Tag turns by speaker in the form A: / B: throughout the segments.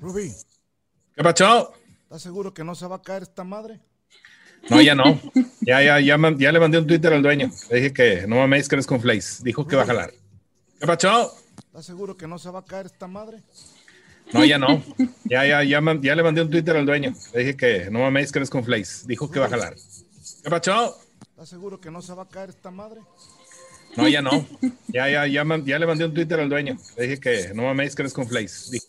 A: Rubí,
B: ¿Qué pasó?
A: ¿estás seguro que no se va a caer esta madre?
B: No, ya no. Ya, ya, ya, ya le mandé un Twitter al dueño. Le dije que no mames que eres con Flays. Dijo que va a jalar. ¿Qué pasó?
A: ¿Estás seguro que no se va a caer esta madre?
B: No, ya no. Ya, ya, ya, ya le mandé un Twitter al dueño. Le dije que no mames que eres con Flays. Dijo que va a jalar. ¿Qué pasó?
A: ¿Estás seguro que no se va a caer esta madre?
B: No, ya no. Ya, ya, ya, ya le mandé un Twitter al dueño. Le dije que no mames que eres con Flays. Dijo-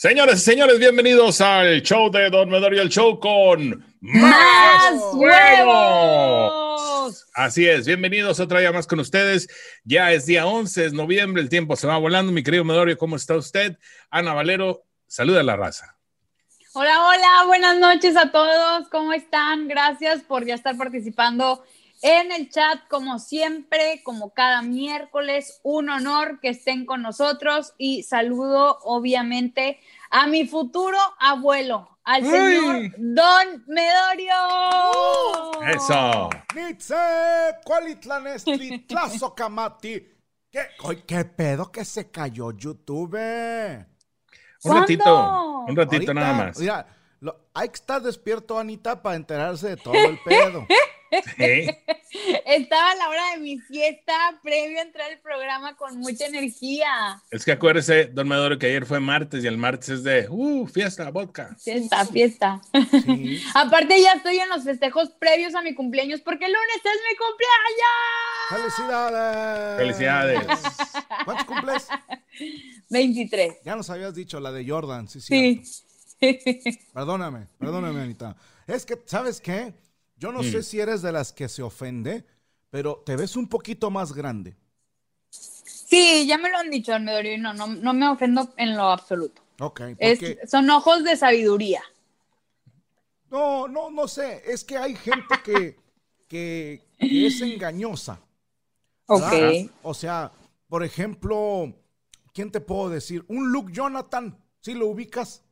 B: Señores y señores, bienvenidos al show de Don Medorio, el show con
C: ¡Más
B: huevos.
C: huevos!
B: Así es, bienvenidos otra día más con ustedes. Ya es día 11, es noviembre, el tiempo se va volando. Mi querido Medorio, ¿cómo está usted? Ana Valero, saluda a la raza.
C: Hola, hola, buenas noches a todos. ¿Cómo están? Gracias por ya estar participando en el chat, como siempre, como cada miércoles. Un honor que estén con nosotros y saludo, obviamente, a mi futuro abuelo, al
B: ¡Ay!
C: señor Don Medorio.
B: Eso.
A: Nitze, Cualitlanestli, Tlazocamati. ¿Qué, ¿Qué pedo que se cayó YouTube?
B: Un ratito, un ratito
A: Ahorita,
B: nada más.
A: Mira, lo- hay que estar despierto, Anita, para enterarse de todo el pedo.
B: Sí.
C: Estaba a la hora de mi siesta, previo a entrar al programa con mucha energía.
B: Es que acuérdese, Don Medorio, que ayer fue martes y el martes es de, uh, fiesta, vodka.
C: Fiesta, fiesta.
A: Sí.
C: Aparte ya estoy en los festejos previos a mi cumpleaños porque el lunes es mi cumpleaños.
A: ¡Felicidades!
B: Felicidades.
A: ¿Cuántos cumples?
C: 23.
A: Ya nos habías dicho la de Jordan, sí,
C: Sí.
A: sí. Perdóname, perdóname, Anita. Es que, ¿sabes qué? Yo no
B: Mm.
A: sé si eres de las que se ofende, pero te ves un poquito más grande.
C: Sí, ya me lo han dicho, Almedorio, y no, no, no me ofendo en lo absoluto.
A: Ok,
C: Es- son ojos de sabiduría.
A: No, no, no sé. Es que hay gente que, que, que es engañosa.
C: Ok.
A: ¿verdad? O sea, por ejemplo, ¿quién te puedo decir? Un Luke Jonathan, ¿sí lo ubicas?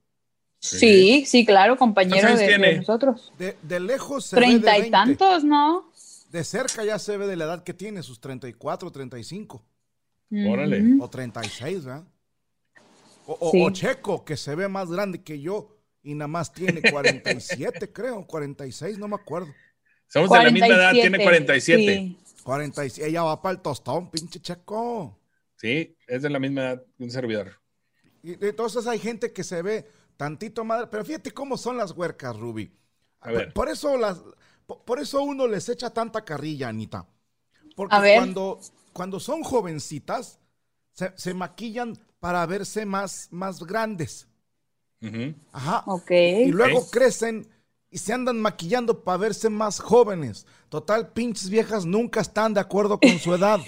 C: Sí, sí, claro, compañero
B: ¿Cuántos
C: de, de
B: tiene?
C: nosotros.
A: De, de lejos se ve de
C: Treinta y
A: 20.
C: tantos, ¿no?
A: De cerca ya se ve de la edad que tiene, sus 34, 35
B: Órale.
C: Ujú.
A: o 36, ¿verdad? O, o-
C: Sí.
A: o Checo, que se ve más grande que yo y nada más tiene 47, creo, 46, no me acuerdo.
B: Somos de la misma edad, tiene 47.
C: Sí.
A: 46, ella va para el tostón, pinche Checo.
B: Sí, es de la misma edad que un servidor.
A: Y entonces hay gente que se ve tantito madre, pero fíjate cómo son las huercas, Ruby.
B: A ver.
A: Por, por eso las, por, por eso uno les echa tanta carrilla, Anita. Porque
C: A ver.
A: cuando, cuando son jovencitas, se, se maquillan para verse más, más grandes. Ajá.
C: Ok.
A: Y luego crecen y se andan maquillando para verse más jóvenes. Total, pinches viejas nunca están de acuerdo con su edad.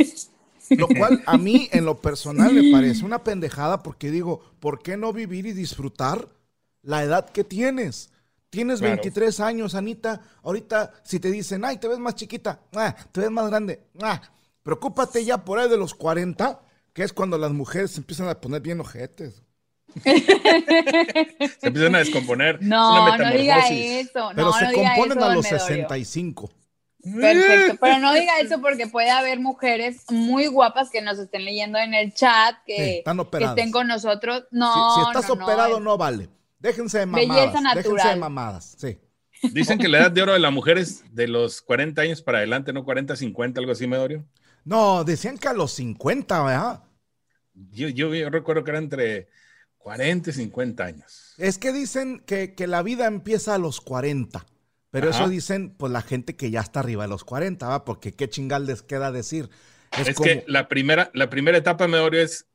A: Lo cual a mí en lo personal me parece una pendejada porque digo, ¿por qué no vivir y disfrutar la edad que tienes? Tienes
B: Claro.
A: 23 años, Anita. Ahorita si te dicen, ay, te ves más chiquita, ah, te ves más grande, ah, preocúpate ya por ahí de los 40, que es cuando las mujeres se empiezan a poner bien ojetes.
B: Se empiezan a descomponer. Es
C: No,
B: una
C: no diga eso.
A: Pero
C: no,
A: se
C: no diga
A: componen
C: eso,
A: a los
C: Medorio.
A: 65.
C: Perfecto, pero no diga eso porque puede haber mujeres muy guapas que nos estén leyendo en el chat,
A: Sí,
C: que,
A: están
C: que estén con nosotros.
A: Si-
C: No,
A: si, estás
C: no, no,
A: operado
C: es-
A: no vale. Déjense de
C: Belleza
A: mamadas. Déjense de
C: natural.
A: mamadas. Sí.
B: Dicen que la edad de oro de la mujer es de los 40 años para adelante, no 40, 50, algo así, Medorio.
A: No, decían que a los 50, ¿verdad?
B: Yo, yo, yo recuerdo que era entre 40 y 50 años.
A: Es que dicen que, que la vida empieza a los 40. Pero
B: Ajá.
A: eso dicen, pues, la gente que ya está arriba de los 40, ¿va? Porque qué chingal les queda decir. Es,
B: Es,
A: como,
B: que la primera, la primera etapa, Medorio, es,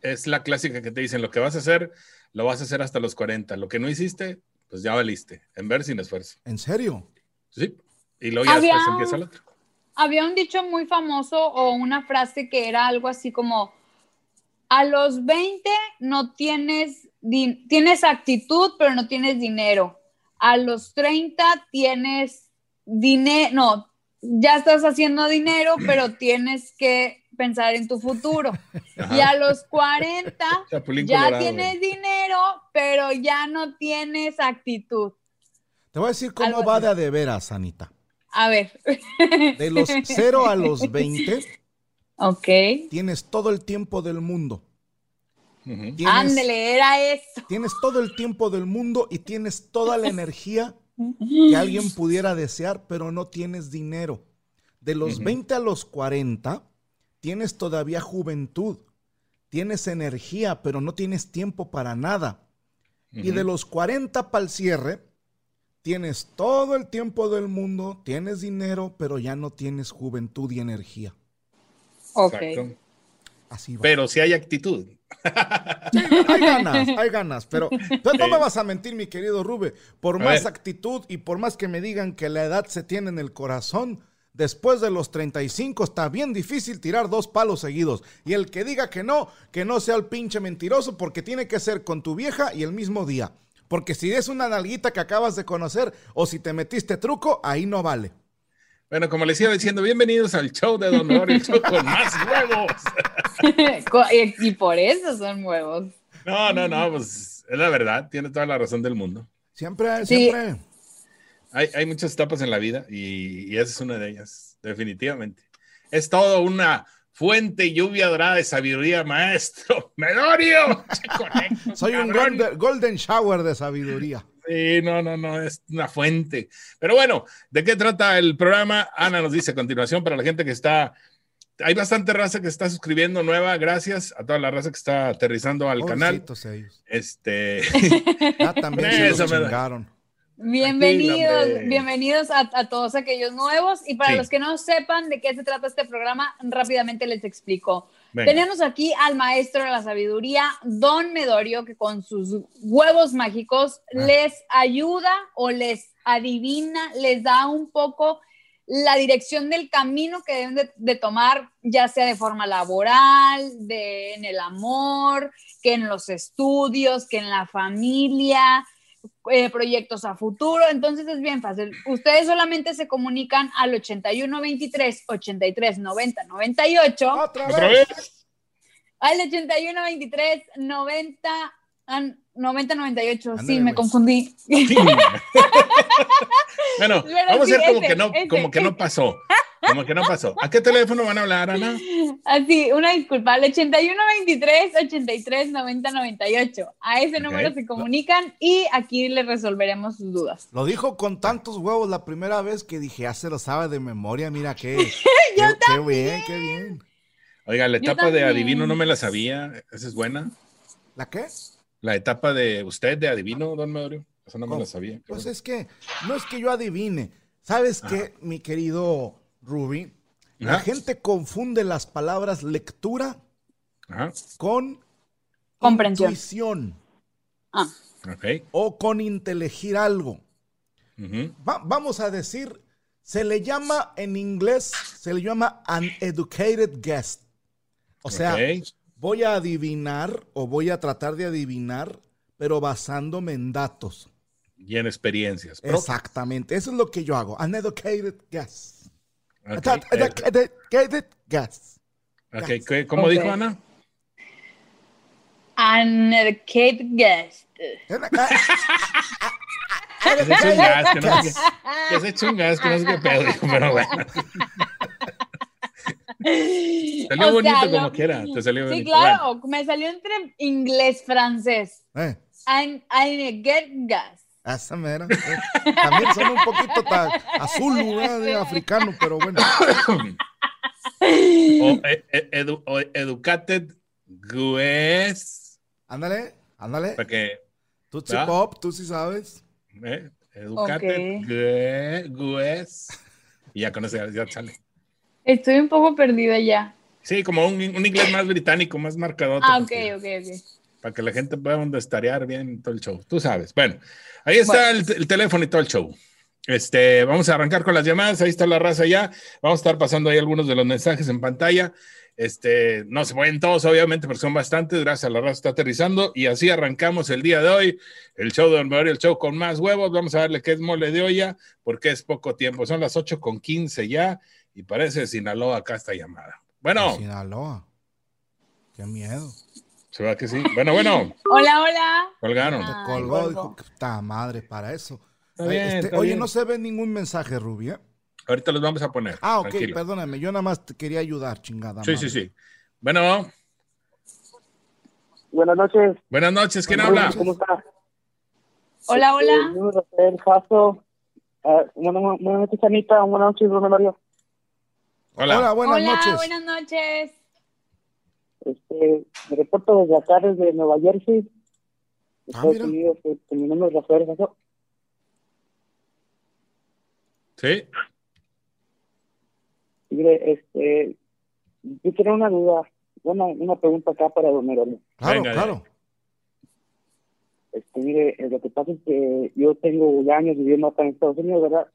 B: es la clásica que te dicen, lo que vas a hacer, lo vas a hacer hasta los 40. Lo que no hiciste, pues ya valiste, en ver sin esfuerzo.
A: ¿en serio?
B: Sí. Y luego ya
C: Había-
B: después empieza el otro.
C: Había un dicho muy famoso o una frase que era algo así como, a los 20 no tienes, tienes actitud, pero no tienes dinero. A los 30 tienes dinero, no, ya estás haciendo dinero, pero tienes que pensar en tu futuro.
B: Ajá.
C: Y a los 40
B: Chapulín
C: ya
B: Colorado,
C: tienes
B: güey.
C: dinero, pero ya no tienes actitud.
A: Te voy a decir cómo
C: Algo
A: va
C: así.
A: de a de veras, Anita.
C: A ver.
A: De los 0 a los 20
C: Ok.
A: tienes todo el tiempo del mundo. Tienes,
C: Ándele, era eso.
A: tienes todo el tiempo del mundo y tienes toda la energía que alguien pudiera desear, pero no tienes dinero. De los
B: Ujú.
A: 20 a los 40, tienes todavía juventud, tienes energía, pero no tienes tiempo para nada. Y de los 40 para el cierre, tienes todo el tiempo del mundo, tienes dinero, pero ya no tienes juventud y energía.
C: Ok.
B: Exacto.
A: Así va.
B: Pero si hay actitud.
A: hay ganas, hay ganas, pero pero no me vas a mentir, mi querido Rube. Por
B: A
A: más
B: ver.
A: actitud y por más que me digan que la edad se tiene en el corazón, después de los 35 está bien difícil tirar dos palos seguidos. Y el que diga que no, que no sea el pinche mentiroso, porque tiene que ser con tu vieja y el mismo día. Porque si es una nalguita que acabas de conocer o si te metiste truco, ahí no vale.
B: Bueno, como les iba diciendo, bienvenidos al show de Don Mario, el show con más huevos.
C: Y por eso son nuevos.
B: No, no, no, pues es la verdad, tiene toda la razón del mundo.
A: Siempre,
C: Sí.
B: Hay, hay muchas etapas en la vida y, y esa es una de ellas, definitivamente. Es todo una fuente y lluvia dorada de sabiduría, maestro. ¡Medorio!
A: Soy un golden, golden shower de sabiduría.
B: Sí, no, no, no, es una fuente. Pero bueno, ¿de qué trata el programa? Ana nos dice a continuación para la gente que está. Hay bastante raza que está suscribiendo nueva. Gracias a toda la raza que está aterrizando al canal.
A: Pobrecitos ellos.
B: Este,
A: Ya también se los chingaron.
C: Bienvenidos, bienvenidos a, a todos aquellos nuevos. Y para
B: Sí.
C: los que no sepan de qué se trata este programa, rápidamente les explico.
B: venga,
C: Tenemos aquí al maestro de la sabiduría, Don Medorio, que con sus huevos mágicos
A: Ah.
C: les ayuda o les adivina, les da un poco la dirección del camino que deben de, de tomar, ya sea de forma laboral, de, en el amor, que en los estudios, que en la familia, eh, proyectos a futuro. Entonces es bien fácil. Ustedes solamente se comunican al 81 23 83 90 98
A: Otra
B: ¿Otra
A: vez.
C: al 81 23 90 ah, 90 98. sí, me
A: güey.
C: confundí.
B: bueno,
C: Pero
B: vamos a hacer como
C: ese,
B: que no,
C: ese.
B: como que no pasó. Como que no pasó. ¿A qué teléfono van a hablar, Ana?
C: Así, una disculpa. Al 81 23 83 90 98. A ese número se comunican y aquí les resolveremos sus dudas.
A: Lo dijo con tantos huevos la primera vez que dije, ya se lo sabe de memoria, mira qué.
C: Yo
A: qué, qué bien, qué bien.
B: Oiga, la etapa de
C: también.
B: adivino no me la sabía. Esa es buena.
A: ¿La qué?
B: La etapa de usted de adivino, don Medorio. Esa no me la sabía.
A: Pues
B: bueno.
A: es que no es que yo adivine. ¿Sabes qué, mi querido Ruby? La
B: Ajá.
A: gente confunde las palabras lectura
B: Ajá,
A: con
C: Comprensión.
A: intuición
C: Ah,
B: ok.
A: o con inteligir algo. Va- vamos a decir, se le llama en inglés, se le llama an educated guest. O sea. Voy a adivinar o voy a tratar de adivinar, pero basándome en datos.
B: Y en experiencias. propias.
A: Exactamente, eso es lo que yo hago. An educated guest.
B: Ok,
A: An
B: eh,
A: educated guest.
B: ok, ¿qué- ¿Cómo
C: Ok.
B: dijo Ana?
C: an educated guest.
B: Que se eche un gas, que no sé qué- pedo, pero bueno. Salió
C: O
B: bonito
C: sea,
B: como
C: lo-
B: quiera, te salió
C: Sí,
B: bonito.
C: claro, me salió entre inglés, francés.
A: Eh,
C: I'm, I'm get gas.
A: esa mera. eh. También son un poquito azul, ¿verdad? de africano, pero bueno.
B: Bueno. O, eh, eh, edu- o educated gues,
A: Ándale, ándale.
B: para que,
A: Tutsi
B: ¿verdad?
A: Pop, tú sí sabes.
B: eh, educated
C: Ok.
B: gue- gues, y ya con eso ya, ya sale.
C: Estoy un poco perdida ya.
B: Sí, como un, un inglés más británico, más marcador.
C: Ah, ok, ok, ok.
B: Para que la gente pueda estarear bien todo el show. Tú sabes. Bueno, ahí está el, el teléfono y todo el show. Este, vamos a arrancar con las llamadas. Ahí está la raza ya. Vamos a estar pasando ahí algunos de los mensajes en pantalla. Este, no se pueden todos, obviamente, porque son bastantes. Gracias a la raza está aterrizando. Y así arrancamos el día de hoy. El show de Don Mario, el show con más huevos. Vamos a darle qué es mole de olla, porque es poco tiempo. Son las 8 con 15 ya. Y parece de Sinaloa acá esta llamada. Bueno.
A: Sinaloa. Qué miedo.
B: Se va que sí. Bueno, bueno.
C: Hola, hola.
B: Colgaron.
A: Te
C: Ay,
A: colgó, dijo que está madre para eso.
B: Está bien,
A: este,
B: está
A: oye,
B: bien.
A: no se ve ningún mensaje, Rubia.
B: Ahorita los vamos a poner.
A: Ah, ok,
B: tranquilo.
A: perdóname. Yo nada más te quería ayudar, chingada.
B: Sí,
A: madre.
B: sí, sí. Bueno,
D: Buenas noches.
B: buenas noches. ¿Quién
A: Buenas
B: habla?
A: noches.
D: ¿Cómo está?
C: Hola, hola.
D: Jasso. Ah, buenas noches, Anita. Buenas noches, Mario.
B: Hola.
A: Hola, buenas
C: hola,
A: noches.
C: buenas noches.
D: Este, me reporto desde acá, desde Nueva Jersey,
A: Ah, mira.
D: Unidos. Este, mi nombre es Rafael Jasso.
B: Sí.
D: Mire, este, yo tenía una duda, una, una pregunta acá para don.
A: Claro,
B: Venga,
A: claro.
D: Este, mire, eh, lo que pasa es que yo tengo ya años viviendo acá en Estados Unidos, ¿verdad?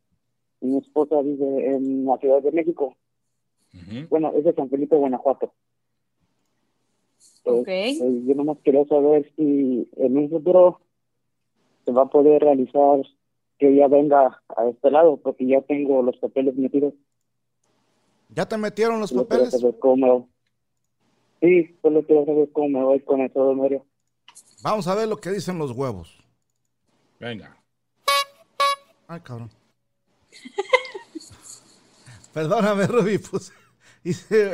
D: Y mi esposa vive en la Ciudad de México.
B: Ujú.
D: Bueno, es de San Felipe, Guanajuato.
C: Ok.
D: Eh, yo nomás quería saber si en un futuro se va a poder realizar que ella venga a este lado, porque ya tengo los papeles metidos.
A: ¿Ya te metieron los
D: Solo
A: papeles?
D: saber cómo me- Sí, solo quiero saber cómo me voy con eso, don Mario.
A: Vamos a ver lo que dicen los huevos.
B: Venga.
A: Ay, cabrón. Perdóname, Ruby, pues hice,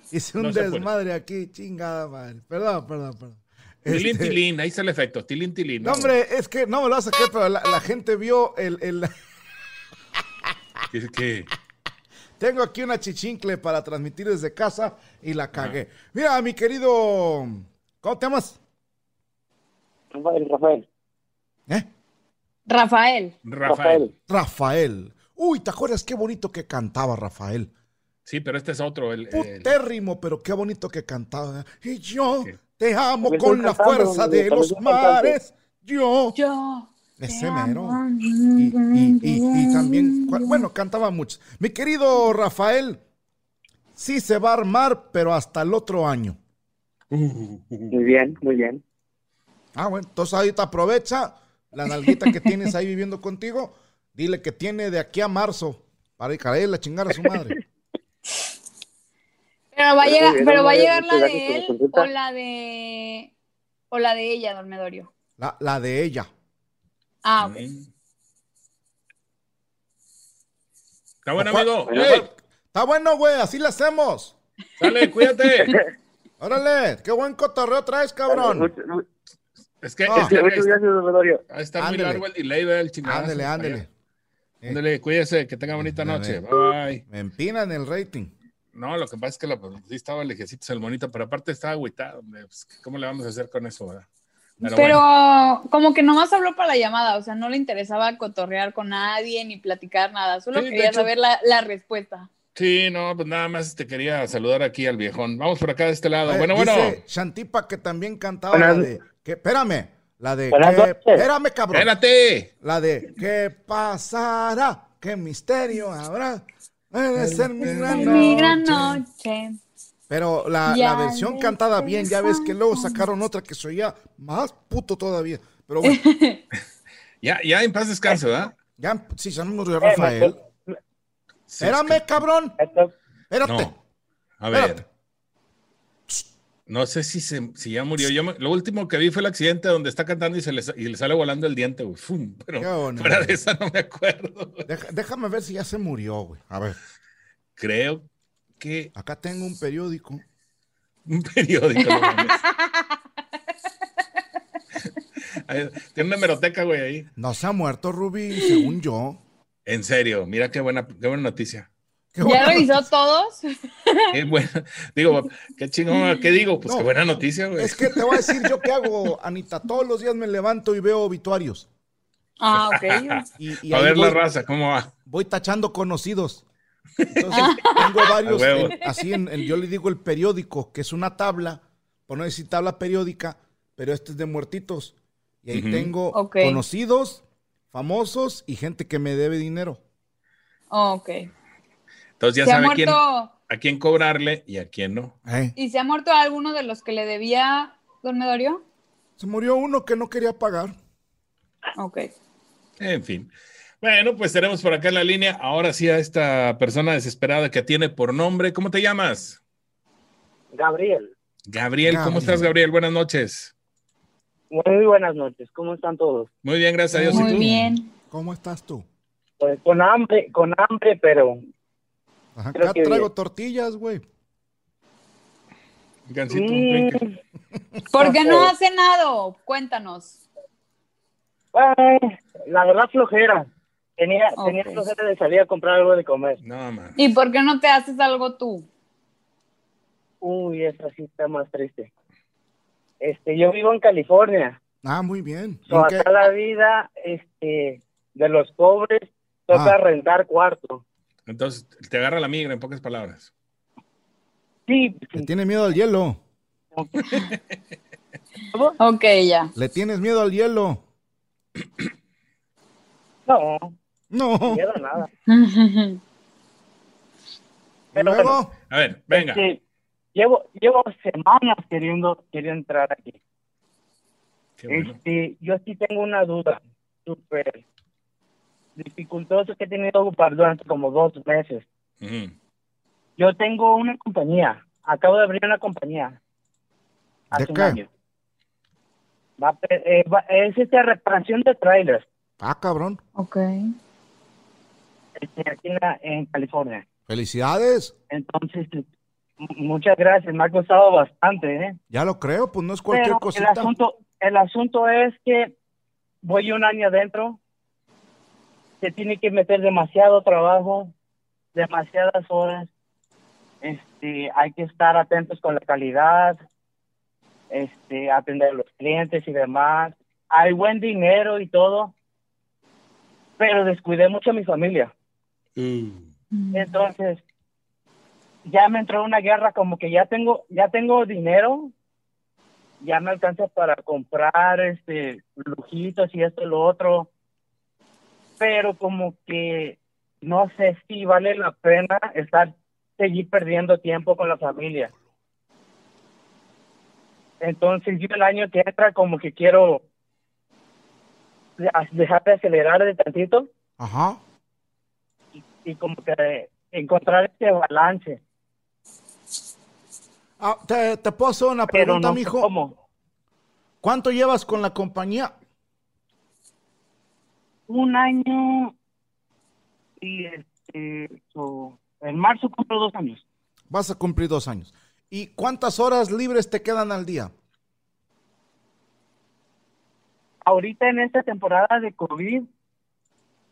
A: hice un
B: No se puede.
A: desmadre aquí, chingada madre. Perdón, perdón, perdón.
B: Tilín,
A: Este,
B: tilín. Ahí está el efecto. Tilín, tilín.
A: No, hombre, es que no me lo vas a creer, pero la, la gente vio el, el-
B: ¿Qué- qué?
A: Tengo aquí una chichincle para transmitir desde casa y la cagué. Mira, mi querido... ¿Cómo te llamas?
D: Rafael, Rafael.
A: ¿Eh?
C: Rafael.
B: Rafael.
A: Rafael. Uy, ¿te acuerdas qué bonito que cantaba Rafael?
B: Sí, pero este es otro. El, el-
A: Putérrimo, pero qué bonito que cantaba. Y yo
B: Sí.
A: te amo con la fuerza de los mares. Yo.
C: Yo.
A: Ese
C: te
A: mero. Y, y- y- y también, bueno, cantaba mucho. Mi querido Rafael, sí se va a armar, pero hasta el otro año.
D: Muy bien, muy bien.
A: Ah, bueno, entonces ahorita aprovecha la nalguita que tienes ahí viviendo contigo. Dile que tiene de aquí a marzo para ir a la chingar a su madre.
C: Pero va a llegar, pero va a llegar la de él o la de o la de ella, don Medorio.
A: La, la de ella.
C: Ah, ok.
B: Mm. Está bueno,
A: ¿Cuál-
B: amigo.
A: Está bueno, güey, así la hacemos.
B: sale, cuídate.
A: Órale, qué buen cotorreo traes, cabrón.
B: Es que,
A: Ah.
B: es que
D: muchas gracias,
B: está muy largo el delay del chingado.
A: Ándele, ándele.
B: Ándele, cuídese, que tenga bonita
A: Ándele.
B: noche. Bye.
A: Me empinan el rating.
B: No, lo que pasa es que la, pues, sí estaba lejecitos el monito, pero aparte estaba agüitado. pues, ¿Cómo le vamos a hacer con eso? verdad? Pero,
C: Pero
B: bueno,
C: como que nomás habló para la llamada, o sea, no le interesaba cotorrear con nadie ni platicar nada, solo
B: Sí,
C: quería
B: hecho-
C: saber la, la respuesta.
B: sí, no, pues nada más te quería saludar aquí al viejón. Vamos por acá de este lado.
A: Eh,
B: bueno,
A: dice
B: bueno.
A: Shantipa que también cantaba
D: Buenas-
A: la de. Que, espérame. La de. Que- espérame, cabrón.
B: Espérate.
A: La de. ¿Qué pasará? ¿Qué misterio habrá? Debe ser mi gran
C: Ay, mi gran
A: noche. Pero la, la versión cantada bien, ya ves que luego sacaron otra que se oía más puto todavía. Pero bueno,
B: Ya, ya en paz descanse, ¿verdad?
A: ya, sí, se nos murió Rafael. Espérame,
B: es que-
A: cabrón. Espérate.
B: No. A ver.
A: Espérate.
B: No sé si, se, si ya murió. Yo me- lo último que vi fue el accidente donde está cantando y, se le, y le sale volando el diente, güey. Fum, Pero fuera de esa no me acuerdo.
A: Deja- déjame ver si ya se murió, güey. A ver,
B: Creo que
A: acá tengo un periódico.
B: un periódico. Ahí, Tiene una hemeroteca, güey, ahí.
A: No se ha muerto, Ruby, según yo.
B: En serio, mira qué buena, qué buena noticia.
A: Qué
C: ¿Ya
A: bueno.
C: revisó todos?
B: Qué buena. Digo, qué chingón, ¿qué digo? Pues
A: No,
B: qué buena noticia, güey.
A: Es que te voy a decir yo qué hago, Anita. Todos los días me levanto y veo obituarios.
C: Ah, ok.
A: Y, y
B: A ver
A: voy,
B: la raza, ¿cómo va?
A: voy tachando conocidos. Entonces, tengo varios, en- así en, en- yo le digo el periódico, que es una tabla, por no decir tabla periódica, pero este es de muertitos. Y ahí
B: Ujú.
A: tengo
C: Ok.
A: conocidos, famosos y gente que me debe dinero.
C: Oh, ok.
B: Entonces ya
C: ¿Se ha
B: sabe a quién,
C: muerto
B: a quién cobrarle y a quién no.
A: Eh,
C: y se ha muerto alguno de los que le debía don Medorio?
A: Se murió uno que no quería pagar.
C: Ok.
B: En fin. Bueno, pues tenemos por acá en la línea ahora sí a esta persona desesperada que tiene por nombre. ¿Cómo te llamas?
E: Gabriel.
B: Gabriel, ¿cómo
A: Gabriel.
B: estás, Gabriel? Buenas noches.
E: Muy buenas noches. ¿Cómo están todos?
B: Muy bien, gracias a Dios. ¿Y
C: Muy
B: tú?
C: bien.
A: ¿Cómo estás tú?
E: Pues con hambre, con hambre, pero
A: Ajá, acá
E: que
A: traigo
E: bien.
A: tortillas, güey.
B: Gancito,
E: mm,
C: ¿Por qué no
E: Ok.
C: has cenado? Cuéntanos.
E: ay, la verdad flojera. Tenía, tenía
C: Ok.
E: flojera de salir a comprar algo de comer.
B: No, man.
C: ¿Y por qué no te haces algo tú?
E: Uy, esa sí está más triste. Este, yo vivo en California.
A: Ah, muy bien.
E: So, acá la vida, este, de los pobres toca
A: Ah.
E: rentar cuarto.
B: Entonces, te agarra la migra, en pocas palabras.
E: Sí,
A: Le tiene miedo al hielo.
C: Ok, ya.
A: Le tienes miedo al hielo.
E: no,
A: No.
E: miedo a nada.
A: ¿Y
E: Pero
A: luego?
B: A ver, venga.
E: Este, llevo, llevo semanas queriendo, queriendo entrar aquí.
B: Qué bueno.
E: Este, yo sí tengo una duda súper dificultosa que he tenido que ocupar durante como dos meses. Yo tengo una compañía, acabo de abrir una compañía hace
A: ¿De
E: un
A: qué?
E: año. Va a pe- eh, va- es esta reparación de trailers
A: Ah, cabrón.
C: Ok.
E: este, aquí en, la- en California.
A: Felicidades.
E: Entonces, muchas gracias, me ha costado bastante, ¿eh?
A: Ya lo creo, pues no es cualquier
E: Pero
A: cosita.
E: el asunto, el asunto es que voy un año adentro, se tiene que meter demasiado trabajo, demasiadas horas, este, hay que estar atentos con la calidad, este, atender a los clientes y demás. Hay buen dinero y todo, pero descuidé mucho a mi familia.
B: Uh.
E: Entonces, ya me entró una guerra como que ya tengo, ya tengo dinero, ya me alcanza para comprar este lujitos y esto y lo otro, pero como que no sé si vale la pena estar seguir perdiendo tiempo con la familia. Entonces yo el año que entra como que quiero de- dejar de acelerar de tantito
A: Ajá.
E: y como que encontrar ese balance.
A: Ah, te, te puedo hacer una pregunta,
E: no
A: mijo.
E: cómo.
A: ¿Cuánto llevas con la compañía?
E: Un año y este, so, en marzo cumplo dos años.
A: Vas a cumplir dos años. ¿Y cuántas horas libres te quedan al día?
E: Ahorita en esta temporada de COVID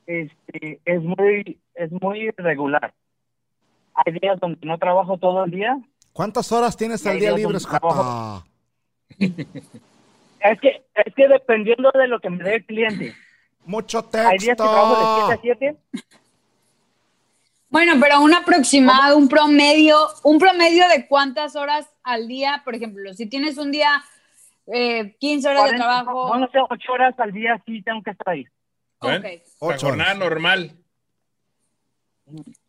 E: este, es muy es muy irregular. Hay días donde no trabajo todo el día.
A: ¿Cuántas horas tienes al día libres?
E: Es que es que dependiendo de lo que me dé el cliente.
A: Mucho
E: Hay días que trabajo de 7 a
A: texto.
E: 7
C: Bueno, pero un aproximado, un promedio, un promedio de cuántas horas al día, por ejemplo, si tienes un día eh, 15 horas de
E: 40,
C: trabajo.
E: Bueno, 8 horas al día sí tengo que estar ahí.
B: ¿Ven?
C: Ok.
B: La
A: Ocho
B: jornada
A: horas.
B: normal.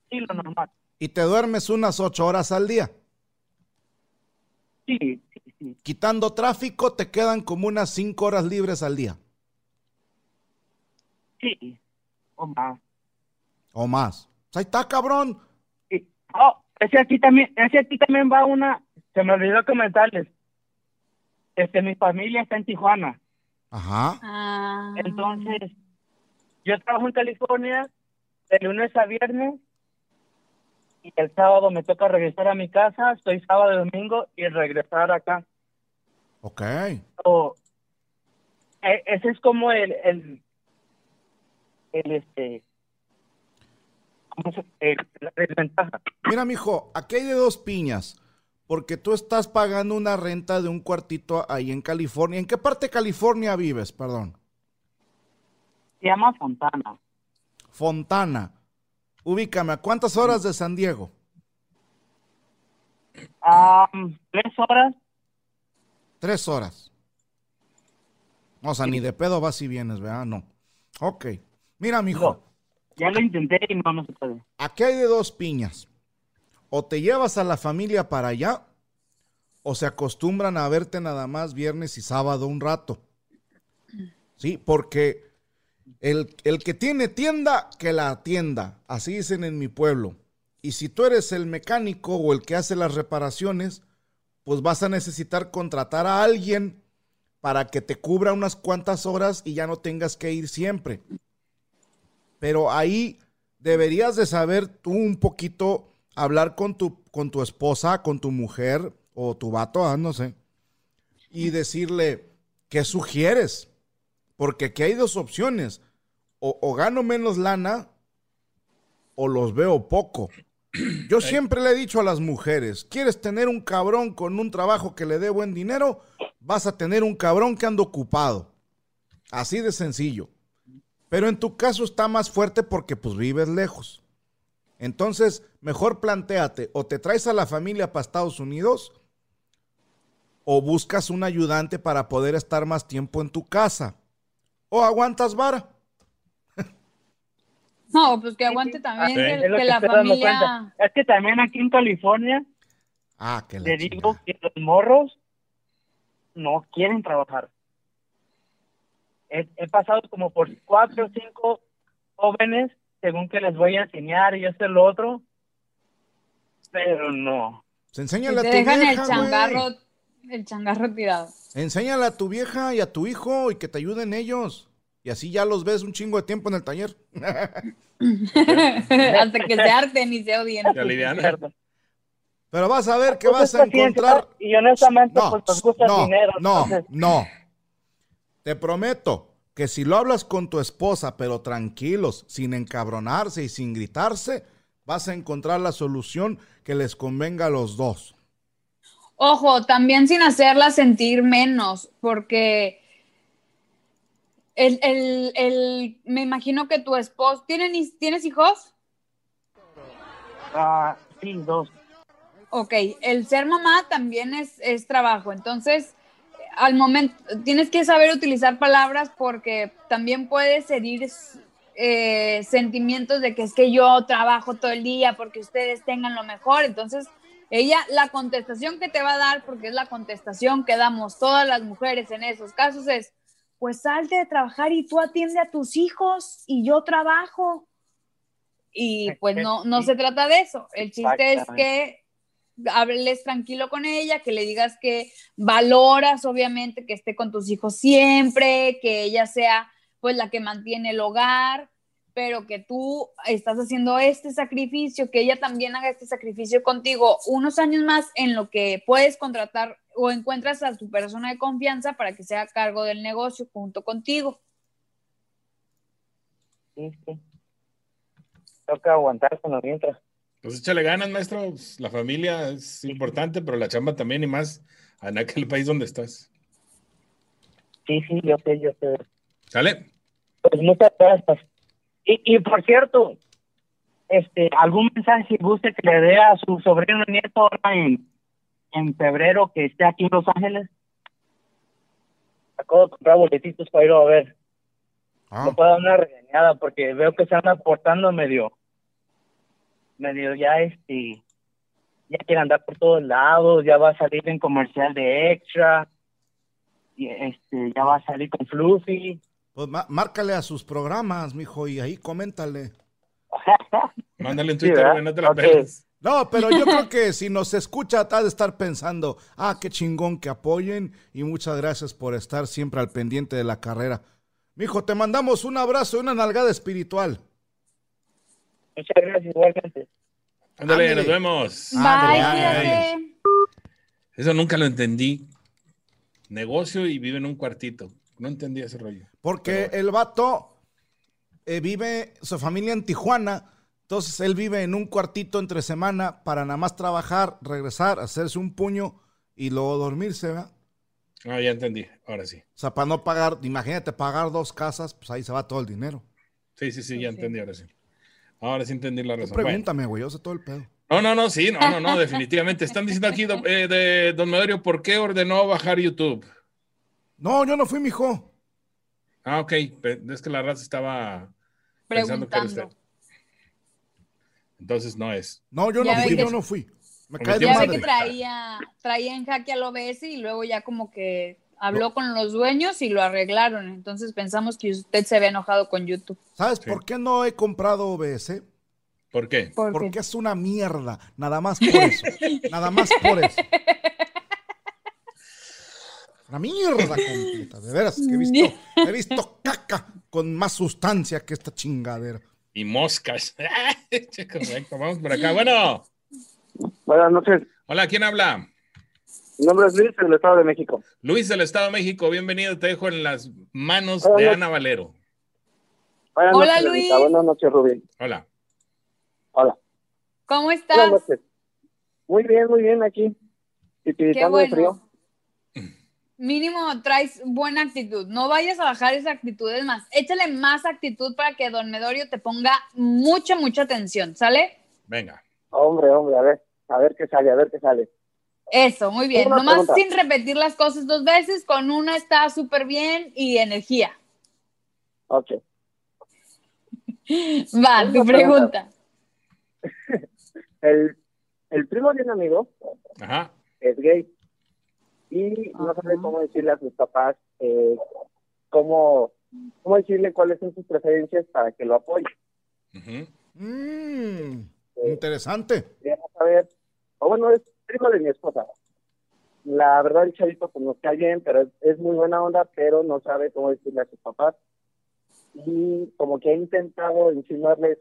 E: Sí, lo normal.
A: Y te duermes unas ocho horas al día.
E: Sí, sí, sí.
A: Quitando tráfico, te quedan como unas cinco horas libres al día.
E: Sí. O más.
A: O más. Ahí está, cabrón.
E: Sí. Oh, ese aquí también, ese aquí también va una, se me olvidó comentarles. Este, mi familia está en Tijuana.
A: Ajá.
C: Ah.
E: Entonces, yo trabajo en California de lunes a viernes y el sábado me toca regresar a mi casa, estoy sábado y domingo y regresar acá.
A: Ok.
E: So, e- ese es como el, el, el este, ¿cómo se, el- la desventaja.
A: Mira, mijo, aquí hay de dos piñas. Porque tú estás pagando una renta de un cuartito ahí en California. ¿En qué parte de California vives? Perdón.
E: Se llama Fontana.
A: Fontana. Ubícame, ¿a cuántas horas de San Diego?
E: Tres horas.
A: Tres horas. O sea, ni de pedo vas y vienes, ¿verdad? No. Ok. Mira, mijo,
E: No. Ya lo intenté y no, no se puede.
A: aquí hay de dos piñas. O te llevas a la familia para allá, o se acostumbran a verte nada más viernes y sábado un rato. Sí, porque el, el que tiene tienda, que la atienda. Así dicen en mi pueblo. Y si tú eres el mecánico o el que hace las reparaciones, pues vas a necesitar contratar a alguien para que te cubra unas cuantas horas y ya no tengas que ir siempre. Pero ahí deberías de saber tú un poquito hablar con tu, con tu esposa, con tu mujer o tu vato, ah, no sé, y decirle, ¿qué sugieres? Porque aquí hay dos opciones. O, o gano menos lana o los veo poco. Yo siempre le he dicho a las mujeres, ¿quieres tener un cabrón con un trabajo que le dé buen dinero? Vas a tener un cabrón que anda ocupado. Así de sencillo. Pero en tu caso está más fuerte porque pues vives lejos. Entonces, mejor planteate, o te traes a la familia para Estados Unidos o buscas un ayudante para poder estar más tiempo en tu casa. O aguantas vara.
C: No, pues que aguante también
B: Sí.
C: que,
E: Es lo
C: que
E: que
C: la familia.
E: Es que también aquí en California,
A: Ah, que la
E: le digo que los morros no quieren trabajar. He, he pasado como por cuatro o cinco jóvenes, según que les voy a enseñar y esto y lo otro, pero no.
A: Pues Enséñale a tu
C: dejan el
A: vieja, güey.
C: changarro, el changarro tirado.
A: Enséñale a tu vieja y a tu hijo y que te ayuden ellos. Y así ya los ves un chingo de tiempo en el taller.
C: Hasta que se harten y se odien.
A: Pero vas a ver que
E: Pues
A: vas a encontrar.
E: Y honestamente,
A: No,
E: pues nos gusta
A: no,
E: el dinero.
A: no,
E: entonces,
A: no. Te prometo que si lo hablas con tu esposa, pero tranquilos, sin encabronarse y sin gritarse, vas a encontrar la solución que les convenga a los dos.
C: Ojo, también sin hacerla sentir menos, porque el, el, el, me imagino que tu esposo, ¿tienen, ¿tienes hijos?
E: ah, sí, dos.
C: Ok, el ser mamá también es, es trabajo, entonces al momento tienes que saber utilizar palabras porque también puedes herir eh, sentimientos de que es que yo trabajo todo el día porque ustedes tengan lo mejor, entonces ella la contestación que te va a dar, porque es la contestación que damos todas las mujeres en esos casos es, pues salte de trabajar y tú atiende a tus hijos y yo trabajo. Y pues no, no se trata de eso. El chiste es que hables tranquilo con ella, que le digas que valoras obviamente que esté con tus hijos siempre, que ella sea pues la que mantiene el hogar, pero que tú estás haciendo este sacrificio, que ella también haga este sacrificio contigo unos años más en lo que puedes contratar o encuentras a tu persona de confianza para que sea a cargo del negocio junto contigo.
E: Sí, sí. Toca aguantar mientras.
B: Pues échale ganas, maestro. Pues, la familia es importante, pero la chamba también y más en aquel país donde estás.
E: Sí, sí, yo sé, yo sé.
B: ¿Sale?
E: Pues muchas gracias. Y, y por cierto, este, algún mensaje si guste que le dé a su sobrino nieto ahora en, en febrero que esté aquí en Los Ángeles. Acabo de comprar boletitos para ir a ver.
A: Ah,
E: No puedo dar una regañada porque veo que se anda portando medio, medio ya este, ya quiere andar por todos lados, ya va a salir en comercial de extra, y este, ya va a salir con Fluffy.
A: pues márcale a sus programas, mijo, y ahí coméntale.
B: Mándale en
E: Sí,
B: Twitter, güey, no te la
E: Ok.
B: peles.
A: No, pero yo creo que si nos escucha, ha de estar pensando, ah, qué chingón que apoyen y muchas gracias por estar siempre al pendiente de la carrera. Mijo, te mandamos un abrazo y una nalgada espiritual.
E: Muchas gracias igualmente.
B: Ándale,
A: Ándale.
B: nos vemos.
A: Ándale,
C: Bye,
A: ándale,
C: cuídate.
B: Eso nunca lo entendí. Negocio y vive en un cuartito. No entendí ese rollo.
A: Porque el vato eh, vive, su familia en Tijuana, entonces él vive en un cuartito entre semana para nada más trabajar, regresar, hacerse un puño y luego dormirse, ¿verdad?
B: Ah, ya entendí. Ahora sí.
A: O sea, para no pagar, imagínate pagar dos casas, pues ahí se va todo el dinero.
B: Sí, sí, sí, ya
C: Sí.
B: entendí ahora sí. Ahora sí entendí la razón.
A: Pregúntame, güey, yo sé todo el pedo.
B: No, no, no, sí, no, no, no, definitivamente. Están diciendo aquí do- eh, de Don Medorio, ¿por qué ordenó bajar YouTube?
A: No, yo no fui, mijo.
B: Ah, ok, es que la raza estaba pensando que era usted.
C: Preguntando.
B: Entonces no es.
A: No, yo
C: Ya
A: no fui,
C: que-
A: yo no fui. Me cae de
B: tienes
C: Ya ve
A: madre.
C: que traía, traía en jaque al OBS y luego ya como que habló con los dueños y lo arreglaron. Entonces pensamos que usted se había enojado con YouTube.
A: ¿Sabes
B: Sí.
A: por qué no he comprado OBS?
B: ¿Por qué?
C: Porque
A: Porque es una mierda. Nada más por eso. Nada más por eso. Una mierda completa. De veras que he visto, he visto caca con más sustancia que esta chingadera.
B: Y moscas. Correcto, vamos por acá. Bueno.
D: Buenas noches.
B: Hola, ¿quién habla?
D: Mi nombre es Luis, del Estado de México.
B: Luis del Estado de México, bienvenido. Te dejo en las manos
D: Hola,
B: de. Ana Valero.
D: Buenas
C: Hola,
D: noches,
C: Luis.
D: Buenas noches, Rubén.
B: Hola.
D: Hola.
C: ¿Cómo
D: Buenas
C: estás?
D: noches. Muy bien, muy bien aquí.
C: Qué
D: Tiritando de frío.
C: bueno. Mínimo traes buena actitud. No vayas a bajar esa actitud. Es más, échale más actitud para que Don Medorio te ponga mucha, mucha atención. ¿Sale?
B: Venga.
D: Hombre, hombre, a ver, a ver qué sale, a ver qué sale.
C: Eso, muy bien.
D: Una
C: Nomás
D: pregunta.
C: sin repetir las cosas dos veces, con una está súper bien y energía.
D: Ok.
C: Va,
D: Una
C: tu
D: pregunta.
C: pregunta.
D: El, el primo de un amigo
B: Ajá.
D: es gay y no
C: Ajá.
D: sabe cómo decirle a sus papás eh, cómo, cómo decirle cuáles son sus preferencias para que lo apoyen.
B: Ujú.
A: Mm, interesante.
D: Queríamos saber, o bueno, es primo de mi esposa. La verdad, el chavito pues nos cae bien, pero es, es muy buena onda, pero no sabe cómo decirle a sus papás. Y como que ha intentado insinuarles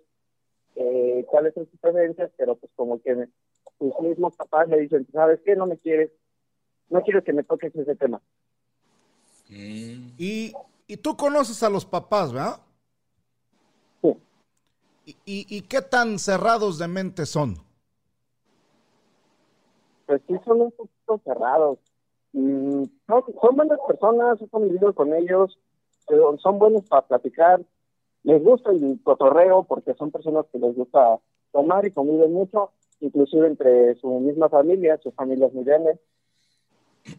D: eh, cuáles son sus preferencias, pero pues como que sus mismos papás le dicen, ¿sabes qué? No me quieres, no quiero que me toques ese tema.
A: Y, y tú conoces a los papás, ¿verdad?
D: Sí.
A: ¿Y, y, y qué tan cerrados de mente son?
D: Pues sí, son un poquito cerrados. Mm, no, son buenas personas, he convivido con ellos, pero son buenos para platicar. Les gusta el cotorreo porque son personas que les gusta tomar y conviven mucho, inclusive entre su misma familia, sus familias muy grandes.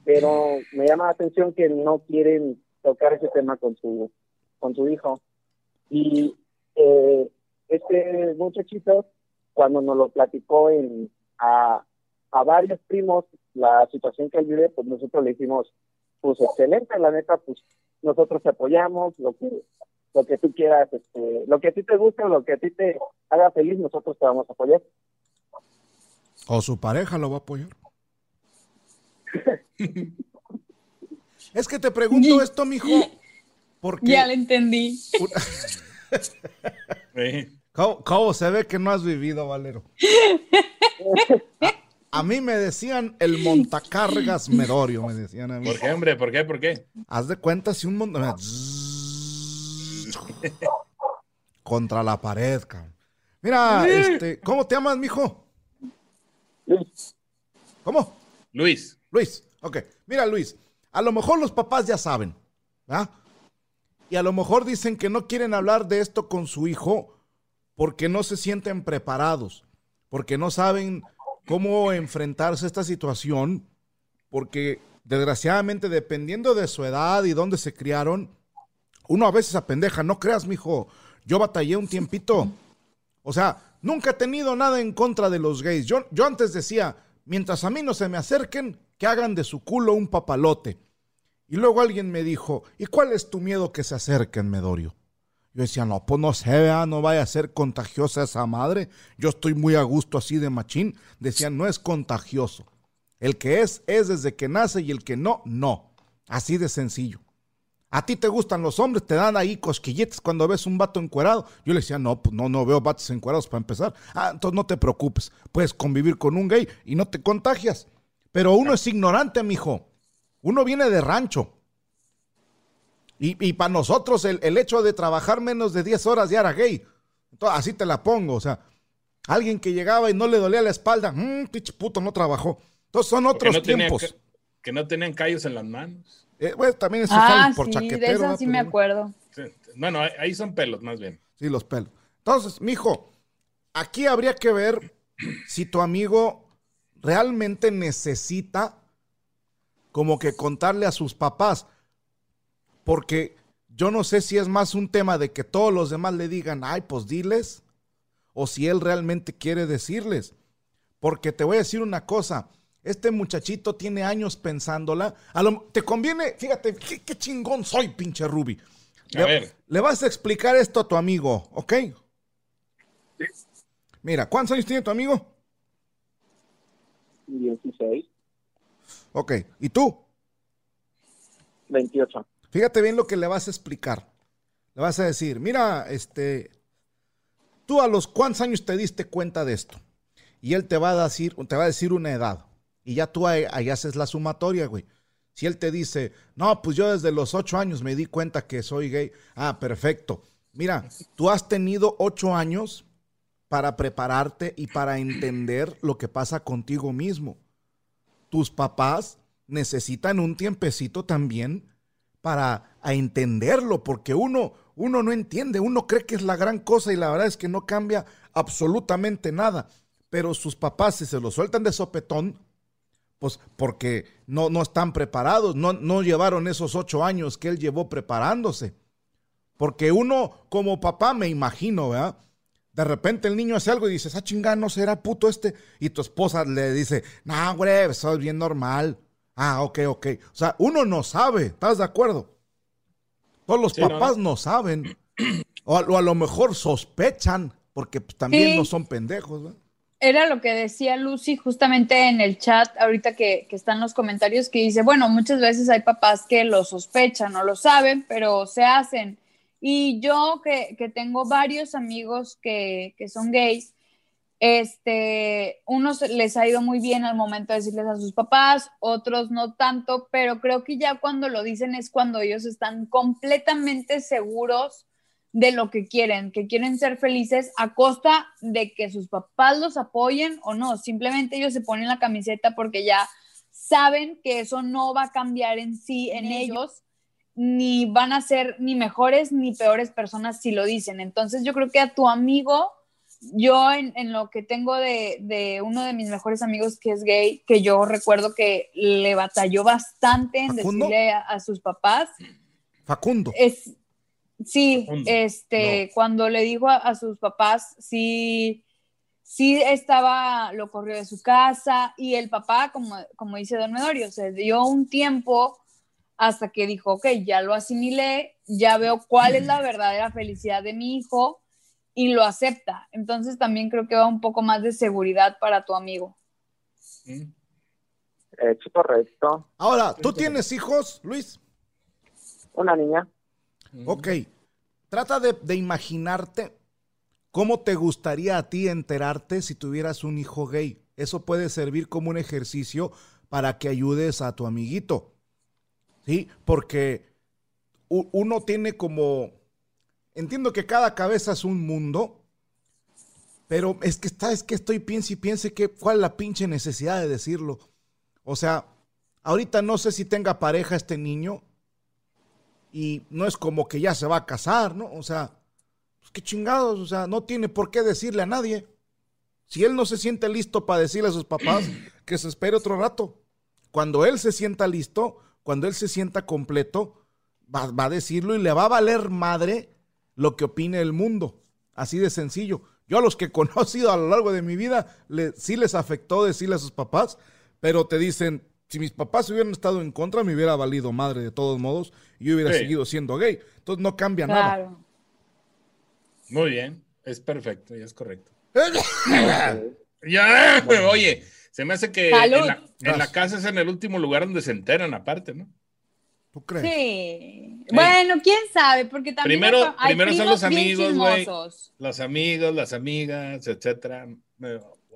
D: Pero me llama la atención que no quieren tocar ese tema con su, con su hijo. Y eh, este muchachito, cuando nos lo platicó en, a, a varios primos la situación que él vive, pues nosotros le dijimos, pues excelente, la neta, pues nosotros te apoyamos, lo que lo que tú quieras, este, lo que a ti te guste, lo que a ti te haga feliz, nosotros te vamos a apoyar.
A: ¿O su pareja lo va a apoyar? es que te pregunto esto, mijo, porque
C: Ya le entendí.
B: Sí.
A: ¿Cómo, cómo se ve que no has vivido, Valero? A, mí me decían el montacargas Medorio, me decían a mí.
B: ¿Por qué, hombre? ¿Por qué? ¿Por qué?
A: Haz de cuenta si un mundo contra la pared, cabrón. Mira, este, ¿cómo te llamas, mijo? ¿Cómo?
B: Luis.
A: Luis. Ok. Mira, Luis, a lo mejor los papás ya saben, ¿verdad? Y a lo mejor dicen que no quieren hablar de esto con su hijo porque no se sienten preparados, porque no saben cómo enfrentarse a esta situación, porque desgraciadamente dependiendo de su edad y dónde se criaron, uno a veces apendeja, no creas, mijo, yo batallé un tiempito. O sea, nunca he tenido nada en contra de los gays. Yo, yo antes decía, mientras a mí no se me acerquen, que hagan de su culo un papalote. Y luego alguien me dijo, ¿y cuál es tu miedo que se acerquen, Medorio? Yo decía, no, pues no sé, ¿verdad? no vaya a ser contagiosa esa madre. Yo estoy muy a gusto así de machín. Decían, no es contagioso. El que es, es desde que nace y el que no, no. Así de sencillo. A ti te gustan los hombres, te dan ahí cosquilletes cuando ves un vato encuerado. Yo le decía, no, pues no, no veo vatos encuerados para empezar. Ah, entonces no te preocupes, puedes convivir con un gay y no te contagias. Pero uno es ignorante, mijo. Uno viene de rancho. Y, y para nosotros el, el hecho de trabajar menos de 10 horas ya era gay. Entonces, así te la pongo, o sea, alguien que llegaba y no le dolía la espalda, mmm, pinche puto, no trabajó. Entonces son
B: Que
A: otros
B: no,
A: tiempos.
B: que no tenían callos en las manos.
A: Eh, bueno, también eso
C: Ah,
A: por
C: sí,
A: chaquetero.
C: de esa
A: ¿verdad?
C: sí me acuerdo.
B: Bueno, ahí- ahí son pelos, más bien.
A: Sí, los pelos. Entonces, mijo, aquí habría que ver si tu amigo realmente necesita como que contarle a sus papás. Porque yo no sé si es más un tema de que todos los demás le digan, ay, pues diles, o si él realmente quiere decirles. Porque te voy a decir una cosa, este muchachito tiene años pensándola. A lo- te conviene, fíjate, qué, qué chingón soy, pinche Ruby.
B: A
A: Le,
B: ver.
A: le vas a explicar esto a tu amigo, ¿ok? Mira, ¿cuántos años tiene tu amigo?
D: 16.
A: Ok, ¿y tú?
D: 28.
A: Fíjate bien lo que le vas a explicar. Le vas a decir, mira, este, tú a los cuántos años te diste cuenta de esto. Y él te va a decir, te va a decir una edad. Y ya tú ahí, ahí haces la sumatoria, güey. Si él te dice, no, pues yo desde los ocho años me di cuenta que soy gay. Ah, perfecto. Mira, tú has tenido ocho años para prepararte y para entender lo que pasa contigo mismo. Tus papás necesitan un tiempecito también para a entenderlo, porque uno, uno no entiende, uno cree que es la gran cosa y la verdad es que no cambia absolutamente nada. Pero sus papás, si se lo sueltan de sopetón, pues porque no, no están preparados, no, no llevaron esos ocho años que él llevó preparándose. Porque uno como papá, me imagino, ¿verdad? De repente el niño hace algo y dices, ah, chingada, no será puto este. Y tu esposa le dice, no, güey, eso bien normal. Ah, ok, ok. O sea, uno no sabe, ¿estás de acuerdo? Todos los papás no. saben. O a, lo mejor sospechan, porque pues, también no son pendejos, ¿verdad?
C: Era lo que decía Lucy justamente en el chat, ahorita que, que están los comentarios, que dice, bueno, muchas veces hay papás que lo sospechan, no lo saben, pero se hacen. Y yo que, que tengo varios amigos que, que, son gays, este, unos les ha ido muy bien al momento de decirles a sus papás, otros no tanto, pero creo que ya cuando lo dicen es cuando ellos están completamente seguros de lo que quieren, que quieren ser felices a costa de que sus papás los apoyen o no, simplemente ellos se ponen la camiseta porque ya saben que eso no va a cambiar en sí, en ellos, ni van a ser ni mejores ni peores personas si lo dicen. Entonces yo creo que a tu amigo, yo en, lo que tengo de, uno de mis mejores amigos que es gay, que yo recuerdo que le batalló bastante en decirle a, sus papás.
A: Facundo.
C: Es, Sí, este, cuando le dijo a, sus papás, sí, sí estaba, lo corrió de su casa y el papá, como, como dice Don Medorio, se dio un tiempo hasta que dijo, ok, ya lo asimilé, ya veo cuál es la verdadera felicidad de mi hijo y lo acepta. Entonces también creo que va un poco más de seguridad para tu amigo.
D: Es correcto.
A: Ahora, ¿tú tienes hijos, Luis?
D: Una niña.
A: Ok, trata de, imaginarte cómo te gustaría a ti enterarte si tuvieras un hijo gay. Eso puede servir como un ejercicio para que ayudes a tu amiguito. ¿Sí? Porque uno tiene como... Entiendo que cada cabeza es un mundo, pero es que está, es que estoy piense y piense que cuál es la pinche necesidad de decirlo. O sea, ahorita no sé si tenga pareja este niño, y no es como que ya se va a casar, ¿no? O sea, pues qué chingados, o sea, no tiene por qué decirle a nadie. Si él no se siente listo para decirle a sus papás, que se espere otro rato. Cuando él se sienta listo, cuando él se sienta completo, va, a decirlo y le va a valer madre lo que opine el mundo. Así de sencillo. Yo a los que he conocido a lo largo de mi vida, sí les afectó decirle a sus papás, pero te dicen, si mis papás hubieran estado en contra, me hubiera valido madre de todos modos y yo hubiera seguido siendo gay. Entonces no cambia nada.
B: Muy bien, es perfecto y es correcto. ya, oye, se me hace que en la, casa es en el último lugar donde se enteran aparte, ¿no?
A: ¿Tú crees?
C: Sí. Bueno, quién sabe, porque también
B: primero, primero son los amigos, güey. Los amigos, las amigas, etcétera.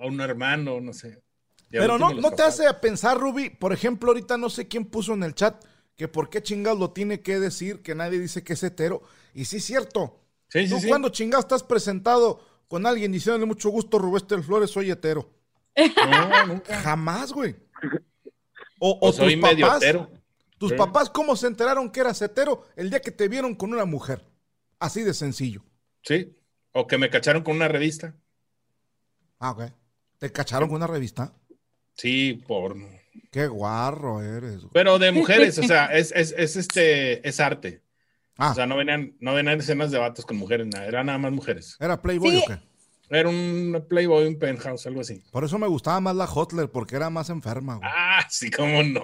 B: A un hermano, no sé.
A: Pero no, no te hace pensar, Ruby, por ejemplo, ahorita no sé quién puso en el chat que por qué chingados lo tiene que decir, que nadie dice que es hetero. Y sí es cierto. Sí, Tú cuando chingados estás presentado con alguien diciéndole mucho gusto, Rubén Flores, soy hetero. No, nunca. Jamás, güey. O, o pues tus papás. Tus papás, ¿cómo se enteraron que eras hetero el día que te vieron con una mujer? Así de sencillo.
B: Sí. O que me cacharon con una revista.
A: Ah, ok. ¿Te cacharon con una revista?
B: Sí, porno.
A: Qué guarro eres.
B: Pero de mujeres, o sea, es, es, es este, es arte. Ah. O sea, no venían, no venían escenas de vatos con mujeres, nada, eran nada más mujeres.
A: ¿Era Playboy o qué?
B: Era un Playboy, un penthouse, algo así.
A: Por eso me gustaba más la Hotler, porque era más enferma. Güey.
B: Ah, sí, cómo no.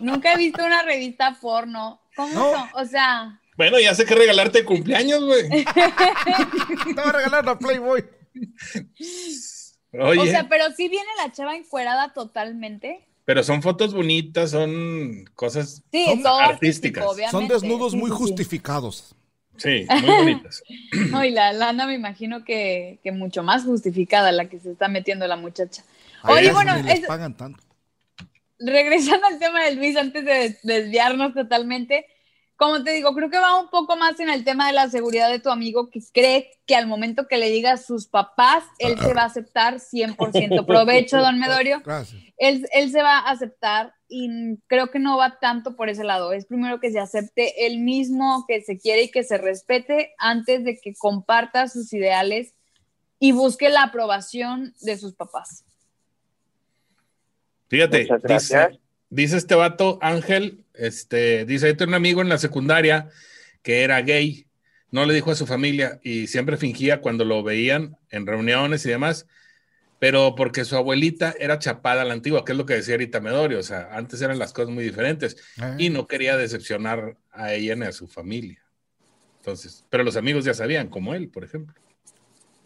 C: Nunca he visto una revista porno. ¿Cómo son? O sea.
B: Bueno, ya sé que regalarte cumpleaños, güey.
A: Te voy a regalar la Playboy.
C: O sea, pero sí viene la chava encuerada totalmente.
B: Pero son fotos bonitas, son cosas
C: Sí,
A: Son
B: artísticas.
A: Son desnudos muy
C: sí, sí.
A: justificados.
B: Sí, muy bonitas.
C: No, y la lana me imagino que, que mucho más justificada la que se está metiendo la muchacha. Oye, bueno,
A: les
C: es-
A: pagan tanto.
C: Regresando al tema de Luis, antes de desviarnos totalmente, como te digo, creo que va un poco más en el tema de la seguridad de tu amigo, que cree que al momento que le diga a sus papás, él se va a aceptar 100%. Provecho, don Medorio.
A: Gracias.
C: Él, él se va a aceptar y creo que no va tanto por ese lado. Es primero que se acepte él mismo, que se quiere y que se respete antes de que comparta sus ideales y busque la aprobación de sus papás.
B: Fíjate, dice, dice este vato, Ángel, este, dice, yo tengo un amigo en la secundaria que era gay, no le dijo a su familia y siempre fingía cuando lo veían en reuniones y demás, pero porque su abuelita era chapada a la antigua, que es lo que decía ahorita Medorio, o sea, antes eran las cosas muy diferentes
A: Eh,
B: y no quería decepcionar a ella ni a su familia. Entonces, pero los amigos ya sabían, como él, por ejemplo.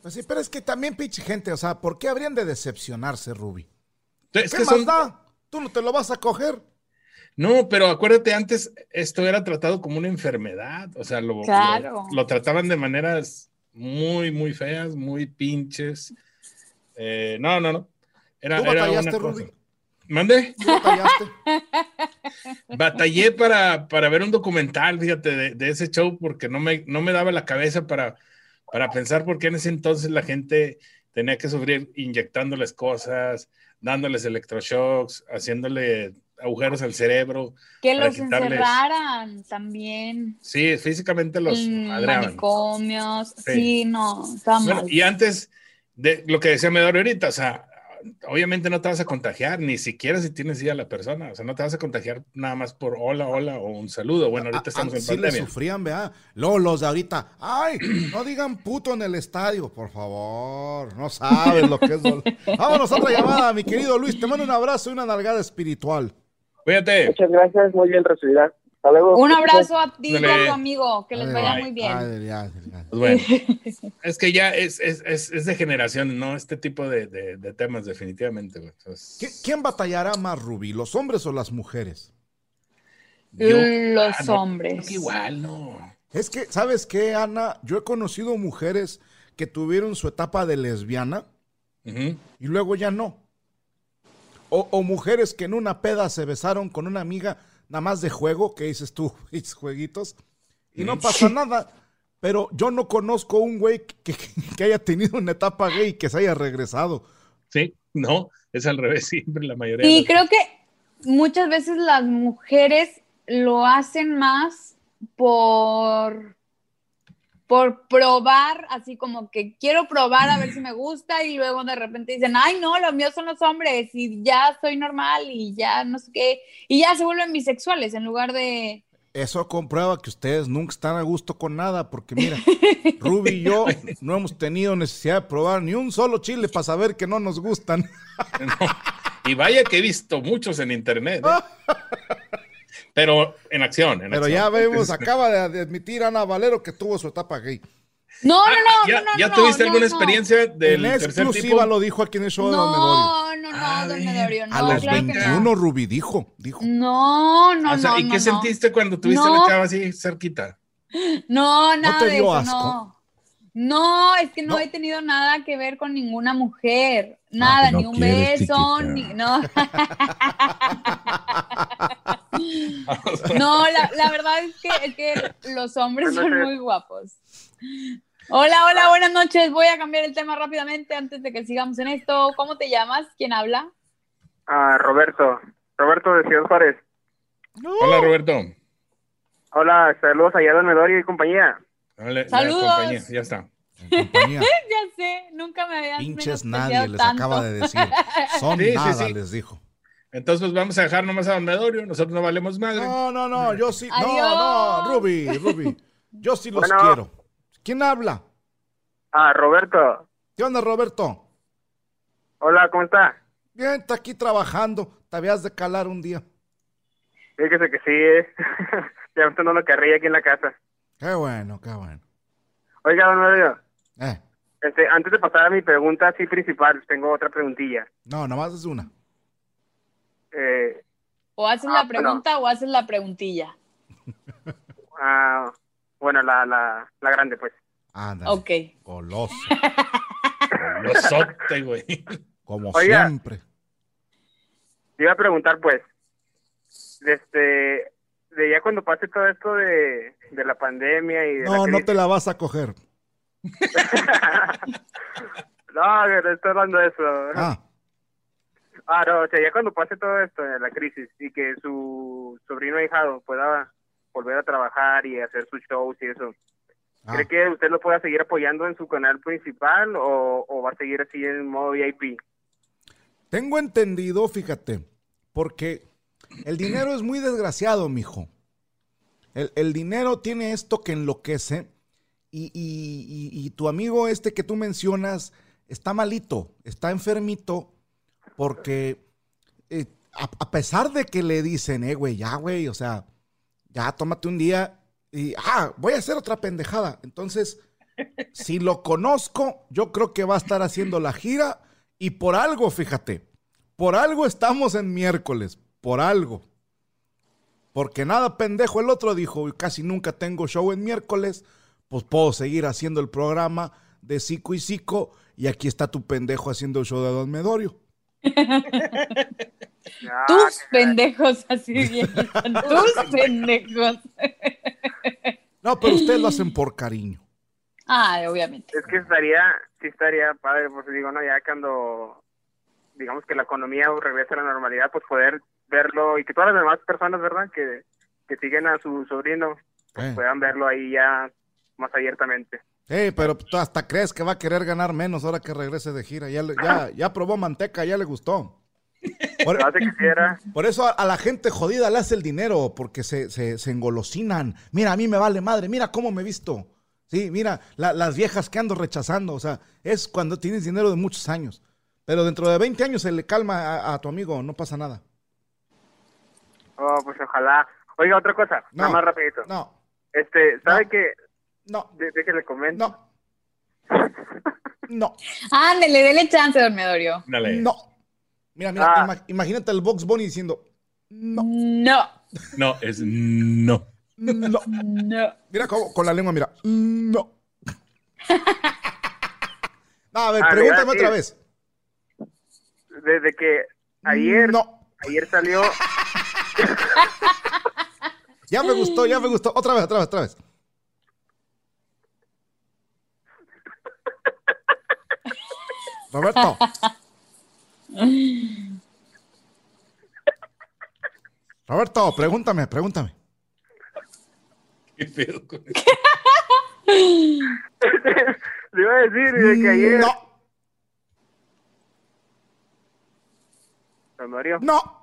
A: Pues sí, pero es que también, pinche gente, o sea, ¿por qué habrían de decepcionarse, Ruby?
B: Es
A: ¿Qué
B: que
A: más
B: son,
A: da? Tú no te lo vas a coger.
B: No, pero acuérdate, antes esto era tratado como una enfermedad, o sea, lo,
C: Claro.
B: lo, lo trataban de maneras muy, muy feas, muy pinches. Eh, no, no, no. Era,
A: ¿Tú
B: era
A: batallaste,
B: una cosa. ¿Mande?
A: ¿Tú batallaste?
B: Batallé para, para ver un documental, fíjate, de, de ese show, porque no me, no me daba la cabeza para, para pensar por qué en ese entonces la gente tenía que sufrir inyectándoles cosas, dándoles electroshocks, haciéndole agujeros al cerebro.
C: Que los
B: quitarles-
C: encerraran también
B: Sí, físicamente los
C: en
B: madreaban.
C: manicomios.
B: Sí.
C: Sí, no, está
B: Bueno, y antes de lo que decía Medorio ahorita, o sea, obviamente no te vas a contagiar, ni siquiera si tienes ya la persona, o sea, no te vas a contagiar nada más por hola, hola o un saludo. Bueno, ahorita
A: A-
B: estamos en
A: sí le
B: pandemia.
A: sufrían, vea. Luego los de ahorita, ay, no digan puto en el estadio, por favor. No sabes lo que es. dolor. Vámonos a otra llamada, mi querido Luis. Te mando un abrazo y una nalgada espiritual.
B: Cuídate.
D: Muchas gracias, muy bien recibida. Hasta luego.
C: Un abrazo a ti y a tu amigo, que les
A: Ay,
C: vaya
B: ay,
C: muy bien.
A: Ay, ya, ya.
B: Pues bueno, es que ya es, es, es, es de generación, ¿no? Este tipo de, de, de temas, definitivamente, güey. Entonces,
A: ¿Qui- ¿Quién batallará más, Rubí, los hombres o las mujeres?
B: yo-
C: Los
B: ah, no,
C: hombres.
B: igual, no.
A: Es que, ¿sabes qué, Ana? Yo he conocido mujeres que tuvieron su etapa de lesbiana y luego ya no. O, o mujeres que en una peda se besaron con una amiga nada más de juego, que dices tú, esos jueguitos, y no pasa nada. Pero yo no conozco un güey que, que- que haya tenido una etapa gay y que se haya regresado.
B: Sí, no, es al revés, siempre la mayoría.
C: Y
B: de
C: creo que muchas veces las mujeres lo hacen más por por probar, así como que quiero probar a ver si me gusta y luego de repente dicen, ay no, los míos son los hombres y ya soy normal y ya no sé qué, y ya se vuelven bisexuales en lugar de...
A: Eso comprueba que ustedes nunca están a gusto con nada, porque mira, Ruby y yo no hemos tenido necesidad de probar ni un solo chile para saber que no nos gustan.
B: No. Y vaya que he visto muchos en internet. ¿eh? Pero en acción. En
A: Pero
B: acción.
A: ya vemos, acaba de de admitir Ana Valero que tuvo su etapa gay.
C: No, no,
B: Ah,
C: no,
B: ¿Ya,
C: no, no,
B: ya
C: no,
B: tuviste
C: no,
B: alguna
C: no.
B: experiencia del
A: en
B: tercer
A: exclusiva
B: tipo?
A: lo dijo aquí en el show de Don Medorio.
C: No, no, no,
B: A
C: don Medorio, no,
A: A los
C: claro que no.
A: 21, Ruby dijo, dijo.
C: No, no,
B: O sea,
C: no,
B: ¿Y
C: no,
B: qué
C: no.
B: sentiste cuando tuviste a
C: No.
B: la chava así cerquita?
C: No, nada
A: te
C: de
A: dio
C: eso,
A: asco?
C: no. No, es que no,
A: No.
C: he tenido nada que ver con ninguna mujer. Nada,
F: que no
C: ni un
F: quieres,
C: beso,
F: chiquita.
C: ni. No, no la, la verdad es que, es que los hombres son muy guapos. Hola, hola, buenas noches. Voy a cambiar el tema rápidamente antes de que sigamos en esto. ¿Cómo te llamas? ¿Quién habla?
D: Ah, Roberto. Roberto de Ciudad Juárez.
B: Hola, Roberto.
D: Hola, saludos allá a Don Medorio y compañía.
B: Hola, la
C: Saludos.
B: compañía, Ya está.
C: Ya sé, nunca me habían
A: Pinches nadie les
C: tanto.
A: acaba de decir. Son
B: Sí, sí,
A: nada,
B: sí.
A: les dijo.
B: Entonces, vamos a dejar nomás a Don Medorio. Nosotros no valemos madre.
A: No, no, no, yo sí. No,
C: Adiós.
A: no, Ruby, Ruby. Yo sí los
D: Bueno.
A: quiero. ¿Quién habla?
D: Ah, Roberto.
A: ¿Qué onda, Roberto?
D: Hola, ¿cómo está?
A: Bien, está aquí trabajando. Te habías de calar un día.
D: Fíjese que sí, eh. ya me estoy dando carrilla aquí en la casa.
A: Qué bueno, qué bueno.
D: Oiga, Don Medorio,
A: Eh,
D: este, antes de pasar a mi pregunta así principal, tengo otra preguntilla.
A: no, nomás es una.
F: Eh,
C: ¿O haces
F: Ah,
C: la
F: bueno.
C: pregunta o haces la preguntilla?
F: ah, bueno, la, la, la grande, pues.
A: Ándale.
C: Ok.
A: Goloso,
B: Losote, güey.
A: como
F: Oiga.
A: siempre.
F: Te iba a preguntar, pues, desde, de ya cuando pase todo esto de, de la pandemia y de
A: No,
F: la
A: no te la vas a coger.
F: no, no estoy hablando de eso.
A: Ah,
F: Ah, no, o sea, ya cuando pase todo esto la crisis y que su sobrino ahijado pueda volver a trabajar y hacer sus shows y eso,
A: ah.
F: ¿cree que usted lo pueda seguir apoyando en su canal principal o, o va a seguir así en modo VIP?
A: Tengo entendido, fíjate, porque el dinero es muy desgraciado, mijo. El, el dinero tiene esto que enloquece y, y- y- y tu amigo este que tú mencionas está malito, está enfermito porque eh, a, a pesar de que le dicen, eh, güey, ya, güey, o sea, ya tómate un día y, ah, voy a hacer otra pendejada. Entonces, si lo conozco, yo creo que va a estar haciendo la gira y por algo, fíjate, por algo estamos en miércoles, por algo. Porque nada pendejo el otro dijo, "Y casi nunca tengo show en miércoles, pues puedo seguir haciendo el programa de Cico y Cico y aquí está tu pendejo haciendo el show de Don Medorio.
F: Ah,
C: Tus
F: que-
C: pendejos, así bien. Tus pendejos.
A: No, pero ustedes lo hacen por cariño.
C: Ay, obviamente.
F: Es que estaría, sí estaría padre, pues digo, no, ya cuando, digamos que la economía regrese a la normalidad, pues poder verlo y que todas las demás personas, ¿verdad? Que, que siguen a su sobrino, pues
A: Eh.
F: puedan verlo ahí ya más abiertamente.
A: Eh, pero tú hasta crees que va a querer ganar menos ahora que regrese de gira. Ya, le- ya, ya probó manteca, ya le gustó. Por, eso a, a la gente jodida le hace el dinero, porque se, se, se engolosinan. Mira, a mí me vale madre, mira cómo me he visto. Sí, mira, la- las viejas que ando rechazando. O sea, es cuando tienes dinero de muchos años. Pero dentro de 20 años se le calma a, a tu amigo, no pasa nada.
F: oh, pues ojalá. Oiga, otra cosa,
A: No.
F: nada más rapidito.
A: No,
F: Este, ¿sabe
A: No.
F: que
A: no,
F: de, déjele comento.
A: no. No,
C: Ándele, dele chance, dormidorio.
B: Dale.
A: no. Mira, mira,
F: Ah.
A: ima- imagínate el Box Bunny diciendo, no,
C: No.
B: No, es no.
A: no.
C: No.
A: Mira cómo- con la lengua, mira. No. No, a ver,
F: Ah,
A: pregúntame otra vez.
F: Desde que ayer,
A: No.
F: ayer salió,
A: Ya me gustó, ya me gustó. Otra vez, otra vez, otra vez. Roberto. Roberto, pregúntame, pregúntame.
B: ¿Qué pedo con eso?
F: le iba a decir desde que ayer,
A: No,
F: Don Mario,
A: no.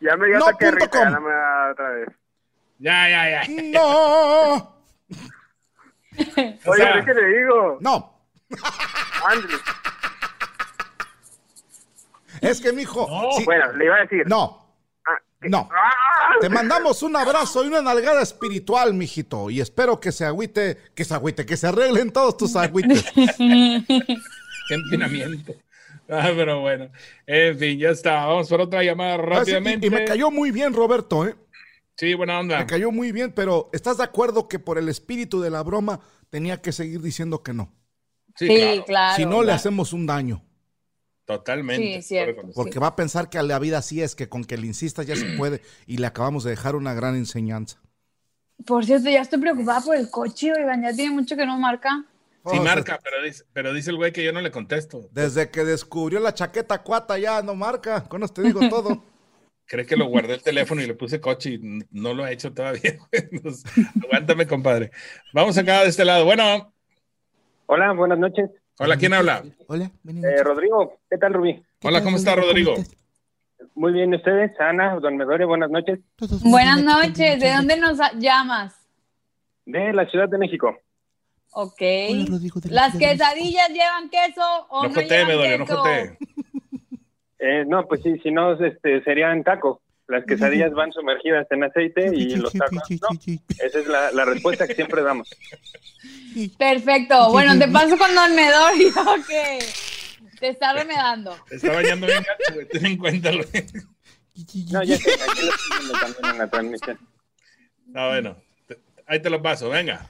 F: ya me dio
A: No,
F: de
A: punto com.
F: ya no me da otra vez.
B: Ya, ya, ya.
A: No.
B: O
F: Oye,
B: sea,
F: ¿qué le digo?
A: No.
F: Ándale.
A: Es que, mijo.
B: No.
F: Bueno, le iba a decir.
A: no,
F: Ah,
A: no.
F: ¡Ah!
A: Te mandamos un abrazo y una nalgada espiritual, mijito. Y espero que se agüite, que se agüite, que se arreglen todos tus agüites.
B: qué empinamiento. Ah, pero bueno. En fin, ya está. Vamos por otra llamada rápidamente.
A: Y, y me cayó muy bien, Roberto, ¿eh?
B: Sí, buena onda.
A: Me cayó muy bien, pero ¿estás de acuerdo que por el espíritu de la broma tenía que seguir diciendo que no?
B: Sí,
C: Sí,
B: claro.
C: claro.
A: si no, le hacemos un daño.
B: Totalmente.
C: Sí, cierto.
A: Porque va a pensar que a la vida así es, que con que le insistas ya se puede. Y le acabamos de dejar una gran enseñanza.
C: Por cierto, ya estoy preocupada por el coche, oigan, ya tiene mucho que no marca.
B: Sí,
A: Oh,
B: marca, pero dice, pero dice el güey que yo no le contesto.
A: Desde que descubrió la chaqueta cuata ya no marca. Con esto te digo todo.
B: Cree que lo guardé el teléfono y le puse coche y no lo he hecho todavía. Entonces, aguántame, compadre. Vamos acá de este lado. Bueno,
G: Hola, buenas noches.
B: hola, ¿quién habla?
A: Hola,
G: Eh, Rodrigo, ¿qué tal, Rubí?
B: Hola, ¿cómo está Rodrigo?
G: Muy bien, ¿ustedes? Ana, don Medorio, buenas noches.
C: Buenas noches, ¿de dónde nos llamas?
G: De la Ciudad de México.
C: Ok.
A: Hola, Rodrigo, de la
C: ¿Las quesadillas llevan queso o
B: No
C: no,
B: jotee,
C: llevan
B: Medorio, no jotee.
G: Eh, no, pues sí, si no, este, serían taco. Las quesadillas van sumergidas en aceite y los tacos no. Esa es la, la respuesta que siempre damos.
C: Perfecto. Bueno, te paso con Don Medorio, que Te está remedando.
B: Te está bañando bien gacho, güey. Ten en cuenta, güey.
G: No, ya sé, aquí lo estoy viendo también en la transmisión.
B: Ah, bueno. Te- Ahí te lo paso, venga.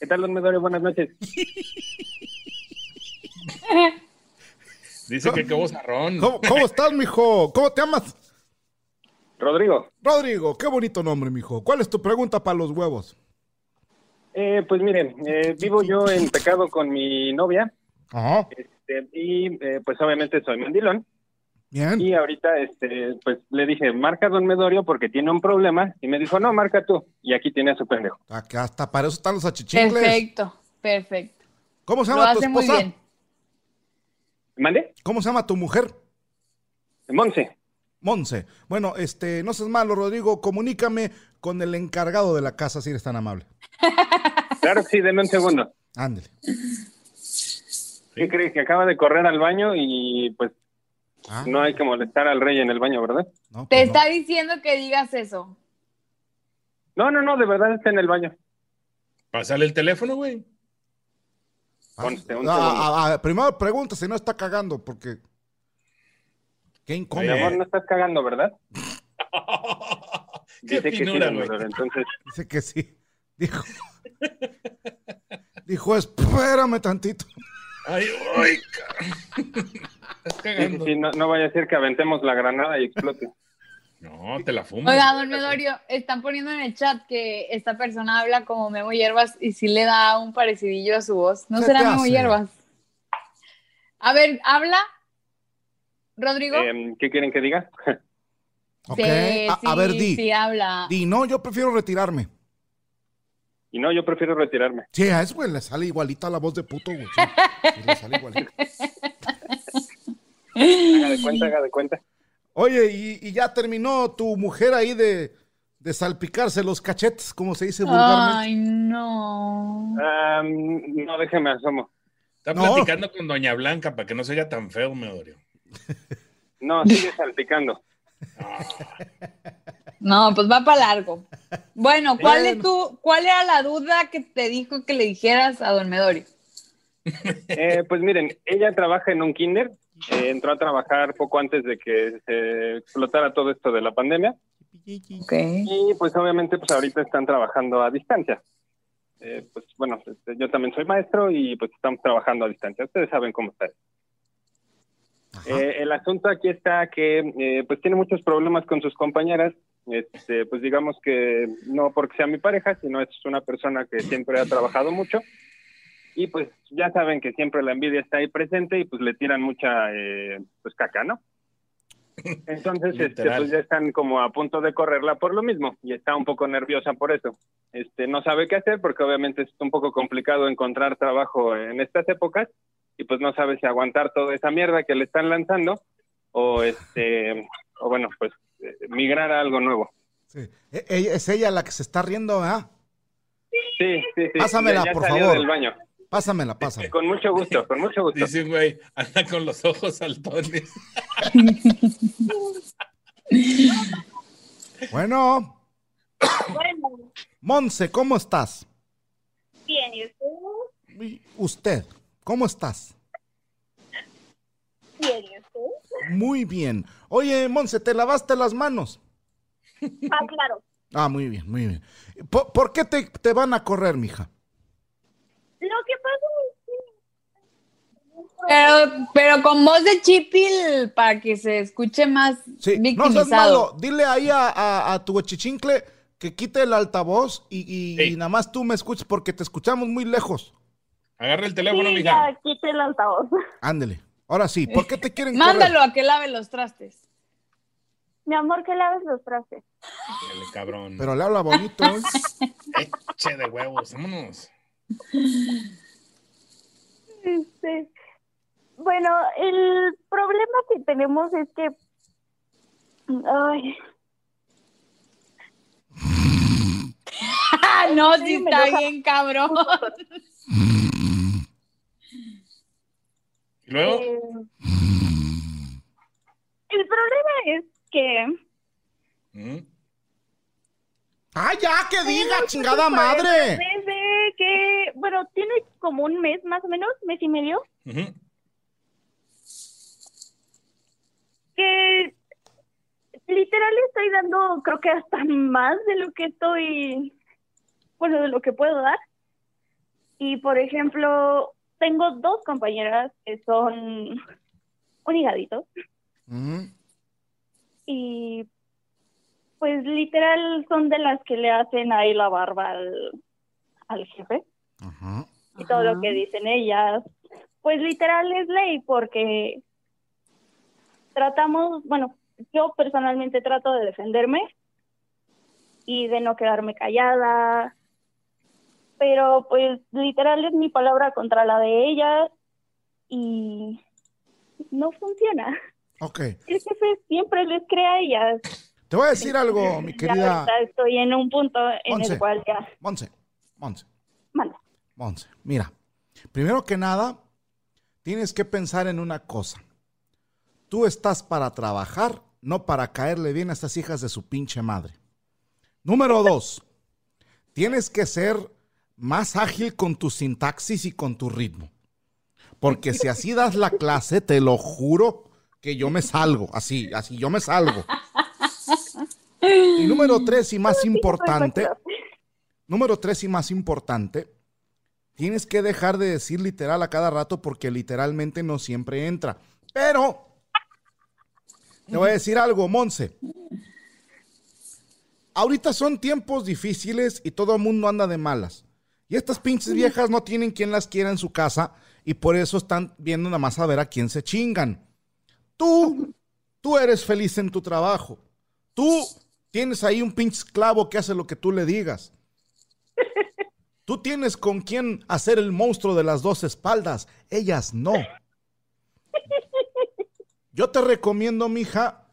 G: ¿Qué tal, don Medorio? Buenas noches.
B: Dice que qué vozarrón.
A: ¿Cómo, cómo estás, mijo? ¿Cómo te llamas?
G: Rodrigo,
A: Rodrigo, qué bonito nombre, mijo. ¿Cuál es tu pregunta para los huevos?
G: eh, pues miren, eh, vivo yo en pecado con mi novia
A: Ajá.
G: este, y eh, pues obviamente soy mandilón.
A: Bien.
G: Y ahorita, este, pues le dije, marca don Medorio porque tiene un problema. Y me dijo, no, marca tú. Y aquí tiene a su pendejo.
A: Acá hasta para eso están los achichincles.
C: Perfecto, perfecto.
A: ¿Cómo se
C: Lo
A: llama tu
C: hace muy
A: esposa?
C: bien.
G: ¿Mande?
A: ¿Cómo se llama tu mujer?
G: Monse.
A: Monse. Bueno, este, no seas malo, Rodrigo. Comunícame con el encargado de la casa, si eres tan amable.
G: Claro que sí, denme un segundo.
A: Ándele.
G: ¿Qué crees? Que acaba de correr al baño y pues
A: Ah,
G: no hay que molestar al rey en el baño, ¿verdad?
A: no,
C: Te
A: pues no.
C: está diciendo que digas eso.
G: No, no, no, de verdad está en el baño.
B: Pásale el teléfono, güey.
A: Ah,
G: Conste, un segundo.
A: ah, ah, primero pregunta si no está cagando, porque. Qué
G: Mi amor, no estás cagando, ¿verdad?
B: Qué
G: Dice que sí,
B: güey.
G: Entonces,
A: Dice que sí. Dijo. Dijo, espérame tantito.
B: Ay, ay, Estás
G: sí, sí, no, no vaya a ser que aventemos la granada y explote.
B: No, te la fumas.
C: Oiga, don Medorio, están poniendo en el chat que esta persona habla como Memo Hierbas y sí le da un parecidillo a su voz. ¿No
A: ¿Qué
C: será Memo
A: hace?
C: Hierbas? A ver, ¿habla? ¿Rodrigo?
G: Em, ¿Qué quieren que diga?
A: Ok.
C: Sí,
A: a, a ver,
C: sí,
A: di.
C: Sí, habla.
A: Di, no, yo prefiero retirarme.
G: y no, yo prefiero retirarme.
A: Sí, a eso, güey, le sale igualita la voz de puto, güey. Sí, sí, le sale igualita.
G: Haga de cuenta, haga de cuenta.
A: Oye, y, y ya terminó tu mujer ahí de, de salpicarse los cachetes, como se dice vulgarmente.
C: Ay, no.
G: No, déjeme asomo.
B: Está
A: No.
B: platicando con Doña Blanca para que no se oiga tan feo, Medorio.
G: No, sigue salpicando.
C: No, pues va para largo. Bueno, ¿cuál, es tu, ¿cuál era la duda que te dijo que le dijeras a don Medorio?
G: Eh, pues miren, ella trabaja en un kinder. eh, entró a trabajar poco antes de que se explotara todo esto de la pandemia. Y pues obviamente pues ahorita están trabajando a distancia. Eh, pues bueno, este, yo también soy maestro y pues estamos trabajando a distancia. Ustedes saben cómo está. Eh, el asunto aquí está que eh, pues tiene muchos problemas con sus compañeras. Este, pues digamos que no porque sea mi pareja, sino es una persona que siempre ha trabajado mucho. Y pues ya saben que siempre la envidia está ahí presente y pues le tiran mucha eh, pues caca, ¿no? Entonces, este, pues ya están como a punto de correrla por lo mismo y está un poco nerviosa por eso. Este, no sabe qué hacer porque obviamente es un poco complicado encontrar trabajo en estas épocas y pues no sabe si aguantar toda esa mierda que le están lanzando o este o bueno, pues eh, migrar a algo nuevo.
A: Sí. E- ella- es ella la que se está riendo, ¿ah?
G: Sí, sí, sí.
A: Pásamela,
G: Ya- ya
A: por
G: salió
A: favor.
G: del baño.
A: Pásamela, pásame.
G: Con mucho gusto, con mucho gusto.
B: Dice güey, anda con los ojos saltones.
A: Bueno,
H: Bueno,
A: Monse, ¿cómo estás?
H: bien, ¿y usted?
A: Y Usted, ¿cómo estás?
H: Bien, ¿y usted?
A: Muy bien. Oye, Monse, ¿te lavaste las manos?
H: Ah, claro.
A: Ah, muy bien, muy bien. ¿Por, por qué te, te van a correr, mija?
H: Lo que pasa es que...
C: Pero, pero con voz de chipil para que se escuche más
A: Sí, no seas malo. Dile ahí a, a- a tu chichincle que quite el altavoz y, y-
B: Sí.
A: y nada más tú me escuches porque te escuchamos muy lejos.
B: Agarra el teléfono,
H: Sí,
B: mija.
H: ya, quite el altavoz.
A: Ándele. Ahora sí, ¿por qué te quieren
C: Mándalo a que lave los trastes.
H: Mi amor, que laves los trastes.
B: Dale, cabrón.
A: Pero le habla bonito. ¿eh?
B: Eche de huevos, vámonos.
H: Este, bueno, el problema que tenemos es que... Ay,
C: Ah, no,
H: Sí,
C: sí
H: me
C: está bien, cabrón.
B: Luego.
H: Eh, el problema es que.
B: ¿Mm?
A: Ya! ¡Que diga, chingada
H: pues,
A: madre!
H: Desde que. Bueno, tiene como un mes más o menos, mes y medio.
B: Que.
H: Literal estoy dando, creo que hasta más de lo que estoy. Bueno, de lo que puedo dar. Y por ejemplo, tengo dos compañeras que son un higadito
A: Ujú.
H: y pues literal son de las que le hacen ahí la barba al, al jefe
A: Ajá.
H: y todo
C: Ajá.
H: lo que dicen ellas. Pues literal es ley porque tratamos, bueno, yo personalmente trato de defenderme y de no quedarme callada, pero pues literal es mi palabra contra la de ellas y no funciona.
A: Ok.
H: El jefe siempre les cree a ellas.
A: Te voy a decir algo, mi querida
H: estoy en un punto en el cual ya
A: Monse. Monse.
H: manda.
A: Monse. Mira, primero que nada, tienes que pensar en una cosa. Tú estás para trabajar, no para caerle bien a estas hijas de su pinche madre. Número dos, tienes que ser más ágil con tu sintaxis y con tu ritmo. Porque si así das la clase, te lo juro que yo me salgo, así, así, yo me salgo. Y número tres y más importante, número tres y más importante, tienes que dejar de decir literal a cada rato porque literalmente no siempre entra. Pero, te voy a decir algo, Monse. Ahorita son tiempos difíciles y todo el mundo anda de malas. Y estas pinches viejas no tienen quien las quiera en su casa y por eso están viendo nada más a ver a quién se chingan. Tú, tú eres feliz en tu trabajo. Tú tienes ahí un pinche esclavo que hace lo que tú le digas. Tú tienes con quién hacer el monstruo de las dos espaldas. Ellas no. Yo te recomiendo, mija,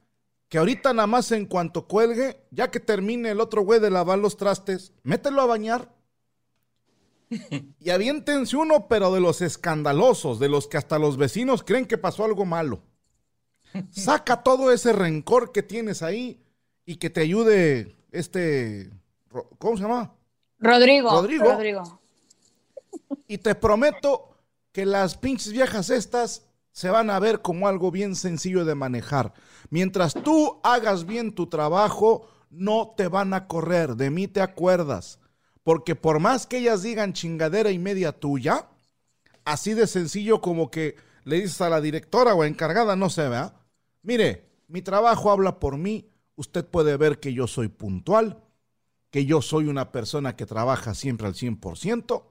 A: que ahorita nada más en cuanto cuelgue, ya que termine el otro güey de lavar los trastes, mételo a bañar. Y aviéntense uno, pero de los escandalosos, de los que hasta los vecinos creen que pasó algo malo. Saca todo ese rencor que tienes ahí y que te ayude este, ¿cómo se llama?
C: Rodrigo.
A: Rodrigo.
C: Rodrigo.
A: Y te prometo que las pinches viejas estas se van a ver como algo bien sencillo de manejar. Mientras tú hagas bien tu trabajo, no te van a correr. De mí te acuerdas. Porque por más que ellas digan chingadera y media tuya, así de sencillo como que le dices a la directora o encargada, no se vea. Mire, mi trabajo habla por mí. Usted puede ver que yo soy puntual, que yo soy una persona que trabaja siempre al 100%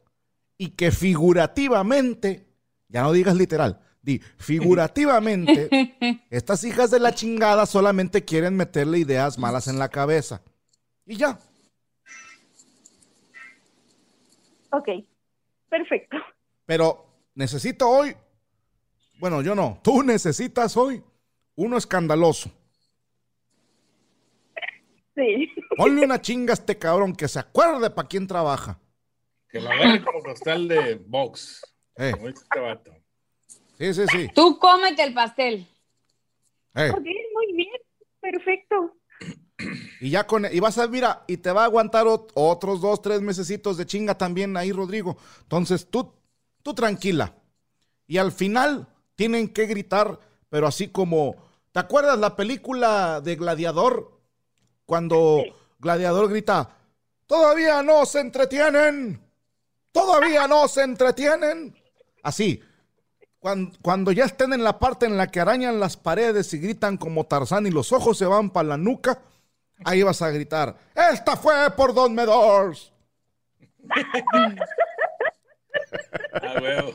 A: y que figurativamente, ya no digas literal, di figurativamente, estas hijas de la chingada solamente quieren meterle ideas malas en la cabeza. Y ya.
H: Ok, perfecto.
A: Pero necesito hoy, bueno, yo no, tú necesitas hoy uno escandaloso.
H: Sí.
A: Ponle una chinga a este cabrón que se acuerde para quién trabaja.
B: Que lo agarre como costal de box.
A: Eh,
B: Como este vato.
A: sí, sí, sí.
C: Tú cómete el pastel.
A: Eh,
H: Ok, muy bien, perfecto.
A: Y ya con, y vas a, mira, y te va a aguantar ot- otros dos, tres mesecitos de chinga también ahí, Rodrigo. Entonces, tú, tú tranquila. Y al final tienen que gritar, pero así como, ¿te acuerdas la película de Gladiador? Cuando Gladiador grita, todavía no se entretienen, todavía no se entretienen. Así, cuando, cuando ya estén en la parte en la que arañan las paredes y gritan como Tarzán y los ojos se van para la nuca, ahí vas a gritar, esta fue por Don Medors.
B: Ah, huevo.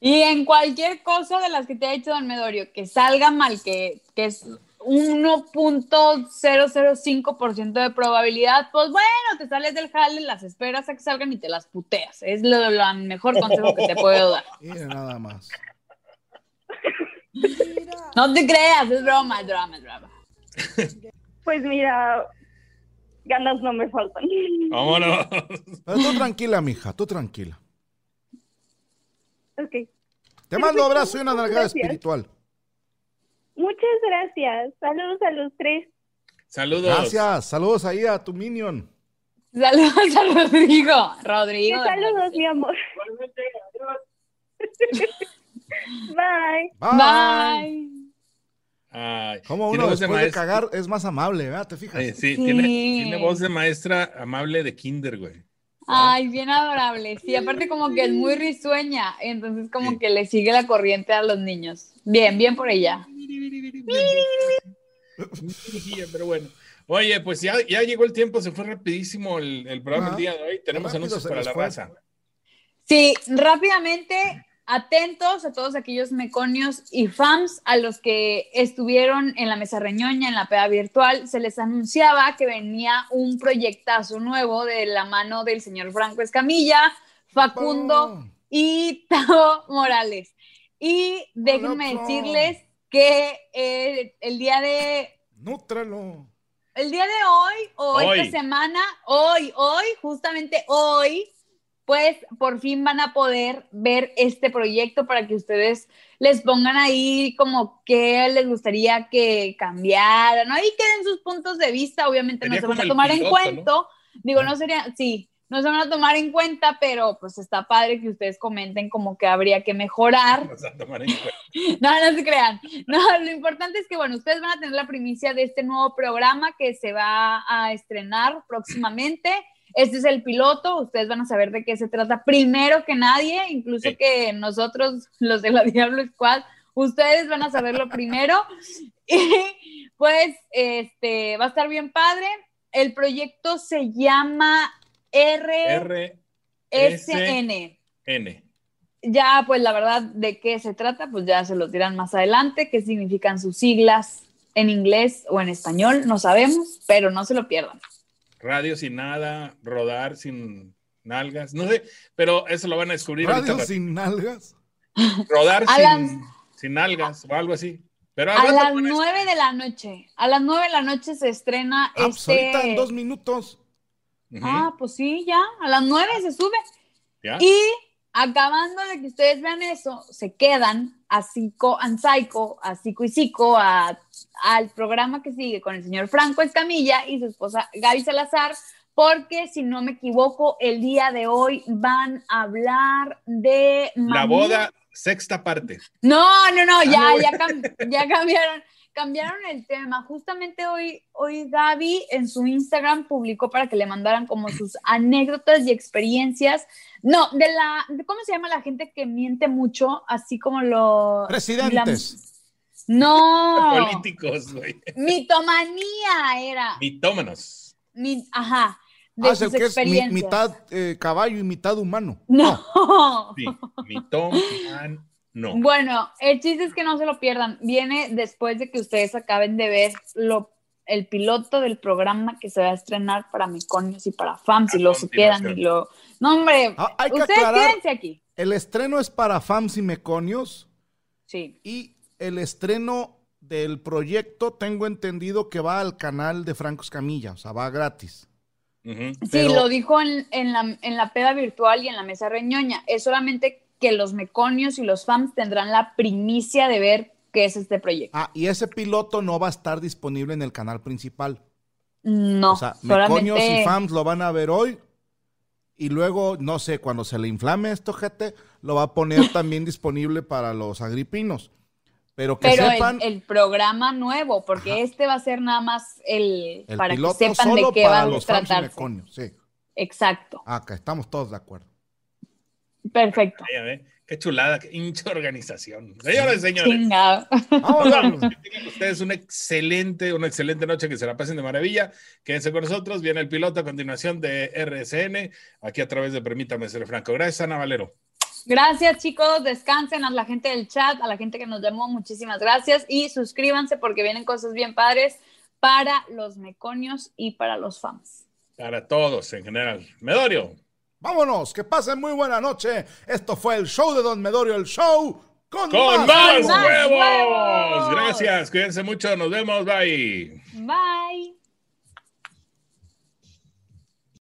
C: Y en cualquier cosa de las que te ha hecho Don Medorio, que salga mal, que, que es 1.005% de probabilidad, pues bueno, te sales del jale, las esperas a que salgan y te las puteas. Es lo, lo mejor consejo que te puedo dar.
A: Mira nada más.
C: No te creas, es broma, es broma, es broma.
H: Pues mira, ganas no me faltan.
B: Vámonos.
A: Pero tú tranquila, mija, tú tranquila.
H: Ok,
A: Te mando
H: Perfecto,
A: abrazo y una nalgada espiritual.
H: muchas gracias. Saludos a los tres.
B: Saludos.
A: Gracias, saludos ahí a tu minion.
C: Saludos a Rodrigo. Rodrigo.
H: Saludos, mi amor. Bye.
A: Bye.
C: Bye.
B: Ay,
A: Como uno
B: voz de
A: después de,
B: maestra-
A: cagar es más amable, ¿verdad? ¿Te fijas?
B: Eh, sí,
C: Sí.
B: Tiene, tiene voz de maestra amable de kinder, güey.
C: Ay, bien adorable. Sí, aparte como que es muy risueña, entonces como
B: Sí.
C: que le sigue la corriente a los niños. Bien, bien por ella.
B: Pero bueno. Oye, pues ya, ya llegó el tiempo, se fue rapidísimo el, el programa el
A: Ah,
B: día de hoy. Tenemos
A: rápido
B: anuncios para la
A: fue.
B: raza.
C: Sí, rápidamente, atentos a todos aquellos meconios y fans a los que estuvieron en la mesa reñoña, en la peda virtual, se les anunciaba que venía un proyectazo nuevo de la mano del señor Franco Escamilla, Facundo y Tavo Morales. Y déjenme
A: loco.
C: decirles que eh, el día de
A: Nútralo.
C: el día de hoy o
B: Hoy.
C: esta semana, hoy, hoy, justamente hoy, pues por fin van a poder ver este proyecto para que ustedes les pongan ahí como que les gustaría que cambiara, ¿no? Ahí queden sus puntos de vista, obviamente
B: Sería
C: no se van a tomar en cuenta, digo, no sería, sí, no se van a tomar en cuenta, pero pues está padre que ustedes comenten como que habría que mejorar.
B: Vas a tomar en cuenta.
C: No, no se crean. No, lo importante es que, bueno, ustedes van a tener la primicia de este nuevo programa que se va a estrenar próximamente. Este es el piloto, ustedes van a saber de qué se trata primero que nadie, incluso
B: Sí.
C: que nosotros, los de la Diablo Squad, ustedes van a saberlo primero. Y pues, este, va a estar bien padre. El proyecto se llama
B: R
C: RSN
B: N.
C: ya pues la verdad de qué se trata, pues ya se lo dirán más adelante, qué significan sus siglas en inglés o en español, no sabemos, pero no se lo pierdan.
B: Radio sin nada, rodar sin nalgas, no sé, pero eso lo van a descubrir
A: Radio sin nalgas.
B: Rodar
C: A
B: sin,
C: las-
B: sin nalgas o algo así. Pero
C: A las
B: a-
C: nueve de la noche, a las nueve de la noche se estrena
A: Ah, pues
C: este...
A: ahorita en dos minutos.
C: Ah, pues sí, ya, a las nueve se sube.
B: ¿ya?
C: Y acabando de que ustedes vean eso, se quedan a Psico and Psycho, a Psico y Psico, a- al programa que sigue con el señor Franco Escamilla y su esposa Gaby Salazar, porque si no me equivoco, el día de hoy van a hablar de...
B: La boda, sexta parte.
C: No, no, no, ya,
B: no,
C: ya, cam- ya cambiaron. Cambiaron el tema. Justamente hoy, hoy Gaby en su Instagram publicó para que le mandaran como sus anécdotas y experiencias. No, de la, de ¿cómo se llama la gente que miente mucho? Así como lo...
A: Presidentes.
C: la- no.
B: Políticos, güey.
C: Mitomanía era.
B: Mitómanos.
C: Mi, ajá. De
A: Ah, es el
C: sus
A: que es mi- mitad eh, caballo y mitad humano.
C: No.
B: Sí, mitóman, no.
C: Bueno, el chiste es que no se lo pierdan. Viene después de que ustedes acaben de ver lo, el piloto del programa que se va a estrenar para Meconios y para FAMS y
B: A
C: lo se quedan y lo... No, hombre,
A: Ah, hay que
C: ustedes
A: aclarar.
C: quédense aquí.
A: El estreno es para FAMS y Meconios
C: Sí.
A: y el estreno del proyecto tengo entendido que va al canal de Franco Escamilla, o sea, va gratis.
C: Sí,
A: Pero-
C: lo dijo en, en la, en la peda virtual y en la mesa reñoña. Es solamente que los Meconios y los FAMS tendrán la primicia de ver qué es este proyecto.
A: Ah, y ese piloto no va a estar disponible en el canal principal.
C: No,
A: o sea, Meconios
C: solamente...
A: y FAMS lo van a ver hoy y luego, no sé, cuando se le inflame esto, gente, lo va a poner también disponible para los agripinos. Pero que
C: Pero
A: sepan,
C: el, el programa nuevo, porque
A: Ajá.
C: este va a ser nada más el,
A: el
C: para que sepan
A: solo
C: de qué
A: para
C: va a
A: los
C: tratarse.
A: Meconios, sí.
C: Exacto,
A: Acá estamos todos de acuerdo.
C: perfecto.
B: Ve, Qué chulada, qué hincha organización. Señoras y señores,
C: Chingado.
A: Vámonos.
B: que tengan ustedes una excelente, una excelente noche, que se la pasen de maravilla. Quédense con nosotros. Viene el piloto a continuación de RSN, aquí a través de Permítame ser Franco. Gracias, Ana Valero.
C: Gracias chicos, descansen a la gente del chat, a la gente que nos llamó, muchísimas gracias y suscríbanse porque vienen cosas bien padres para los meconios y para los fans.
B: Para todos en general. Medorio.
A: Vámonos, que pasen muy buena noche. Esto fue el show de Don Medorio, el show con,
B: Con
A: más
B: más
C: más
B: huevos.
C: huevos.
B: Gracias, cuídense mucho. Nos vemos. Bye.
C: Bye.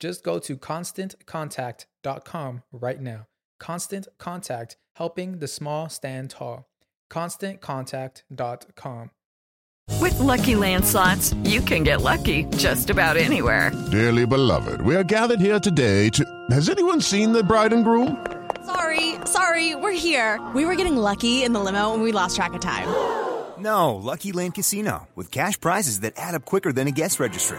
I: Just go to constantcontact.com right now. Constant Contact, helping the small stand tall. ConstantContact.com.
J: With Lucky Land slots, you can get lucky just about anywhere.
K: Dearly beloved, we are gathered here today to. Has anyone seen the bride and groom?
L: Sorry, sorry, we're here. We were getting lucky in the limo and we lost track of time.
M: No, Lucky Land Casino, with cash prizes that add up quicker than a guest registry.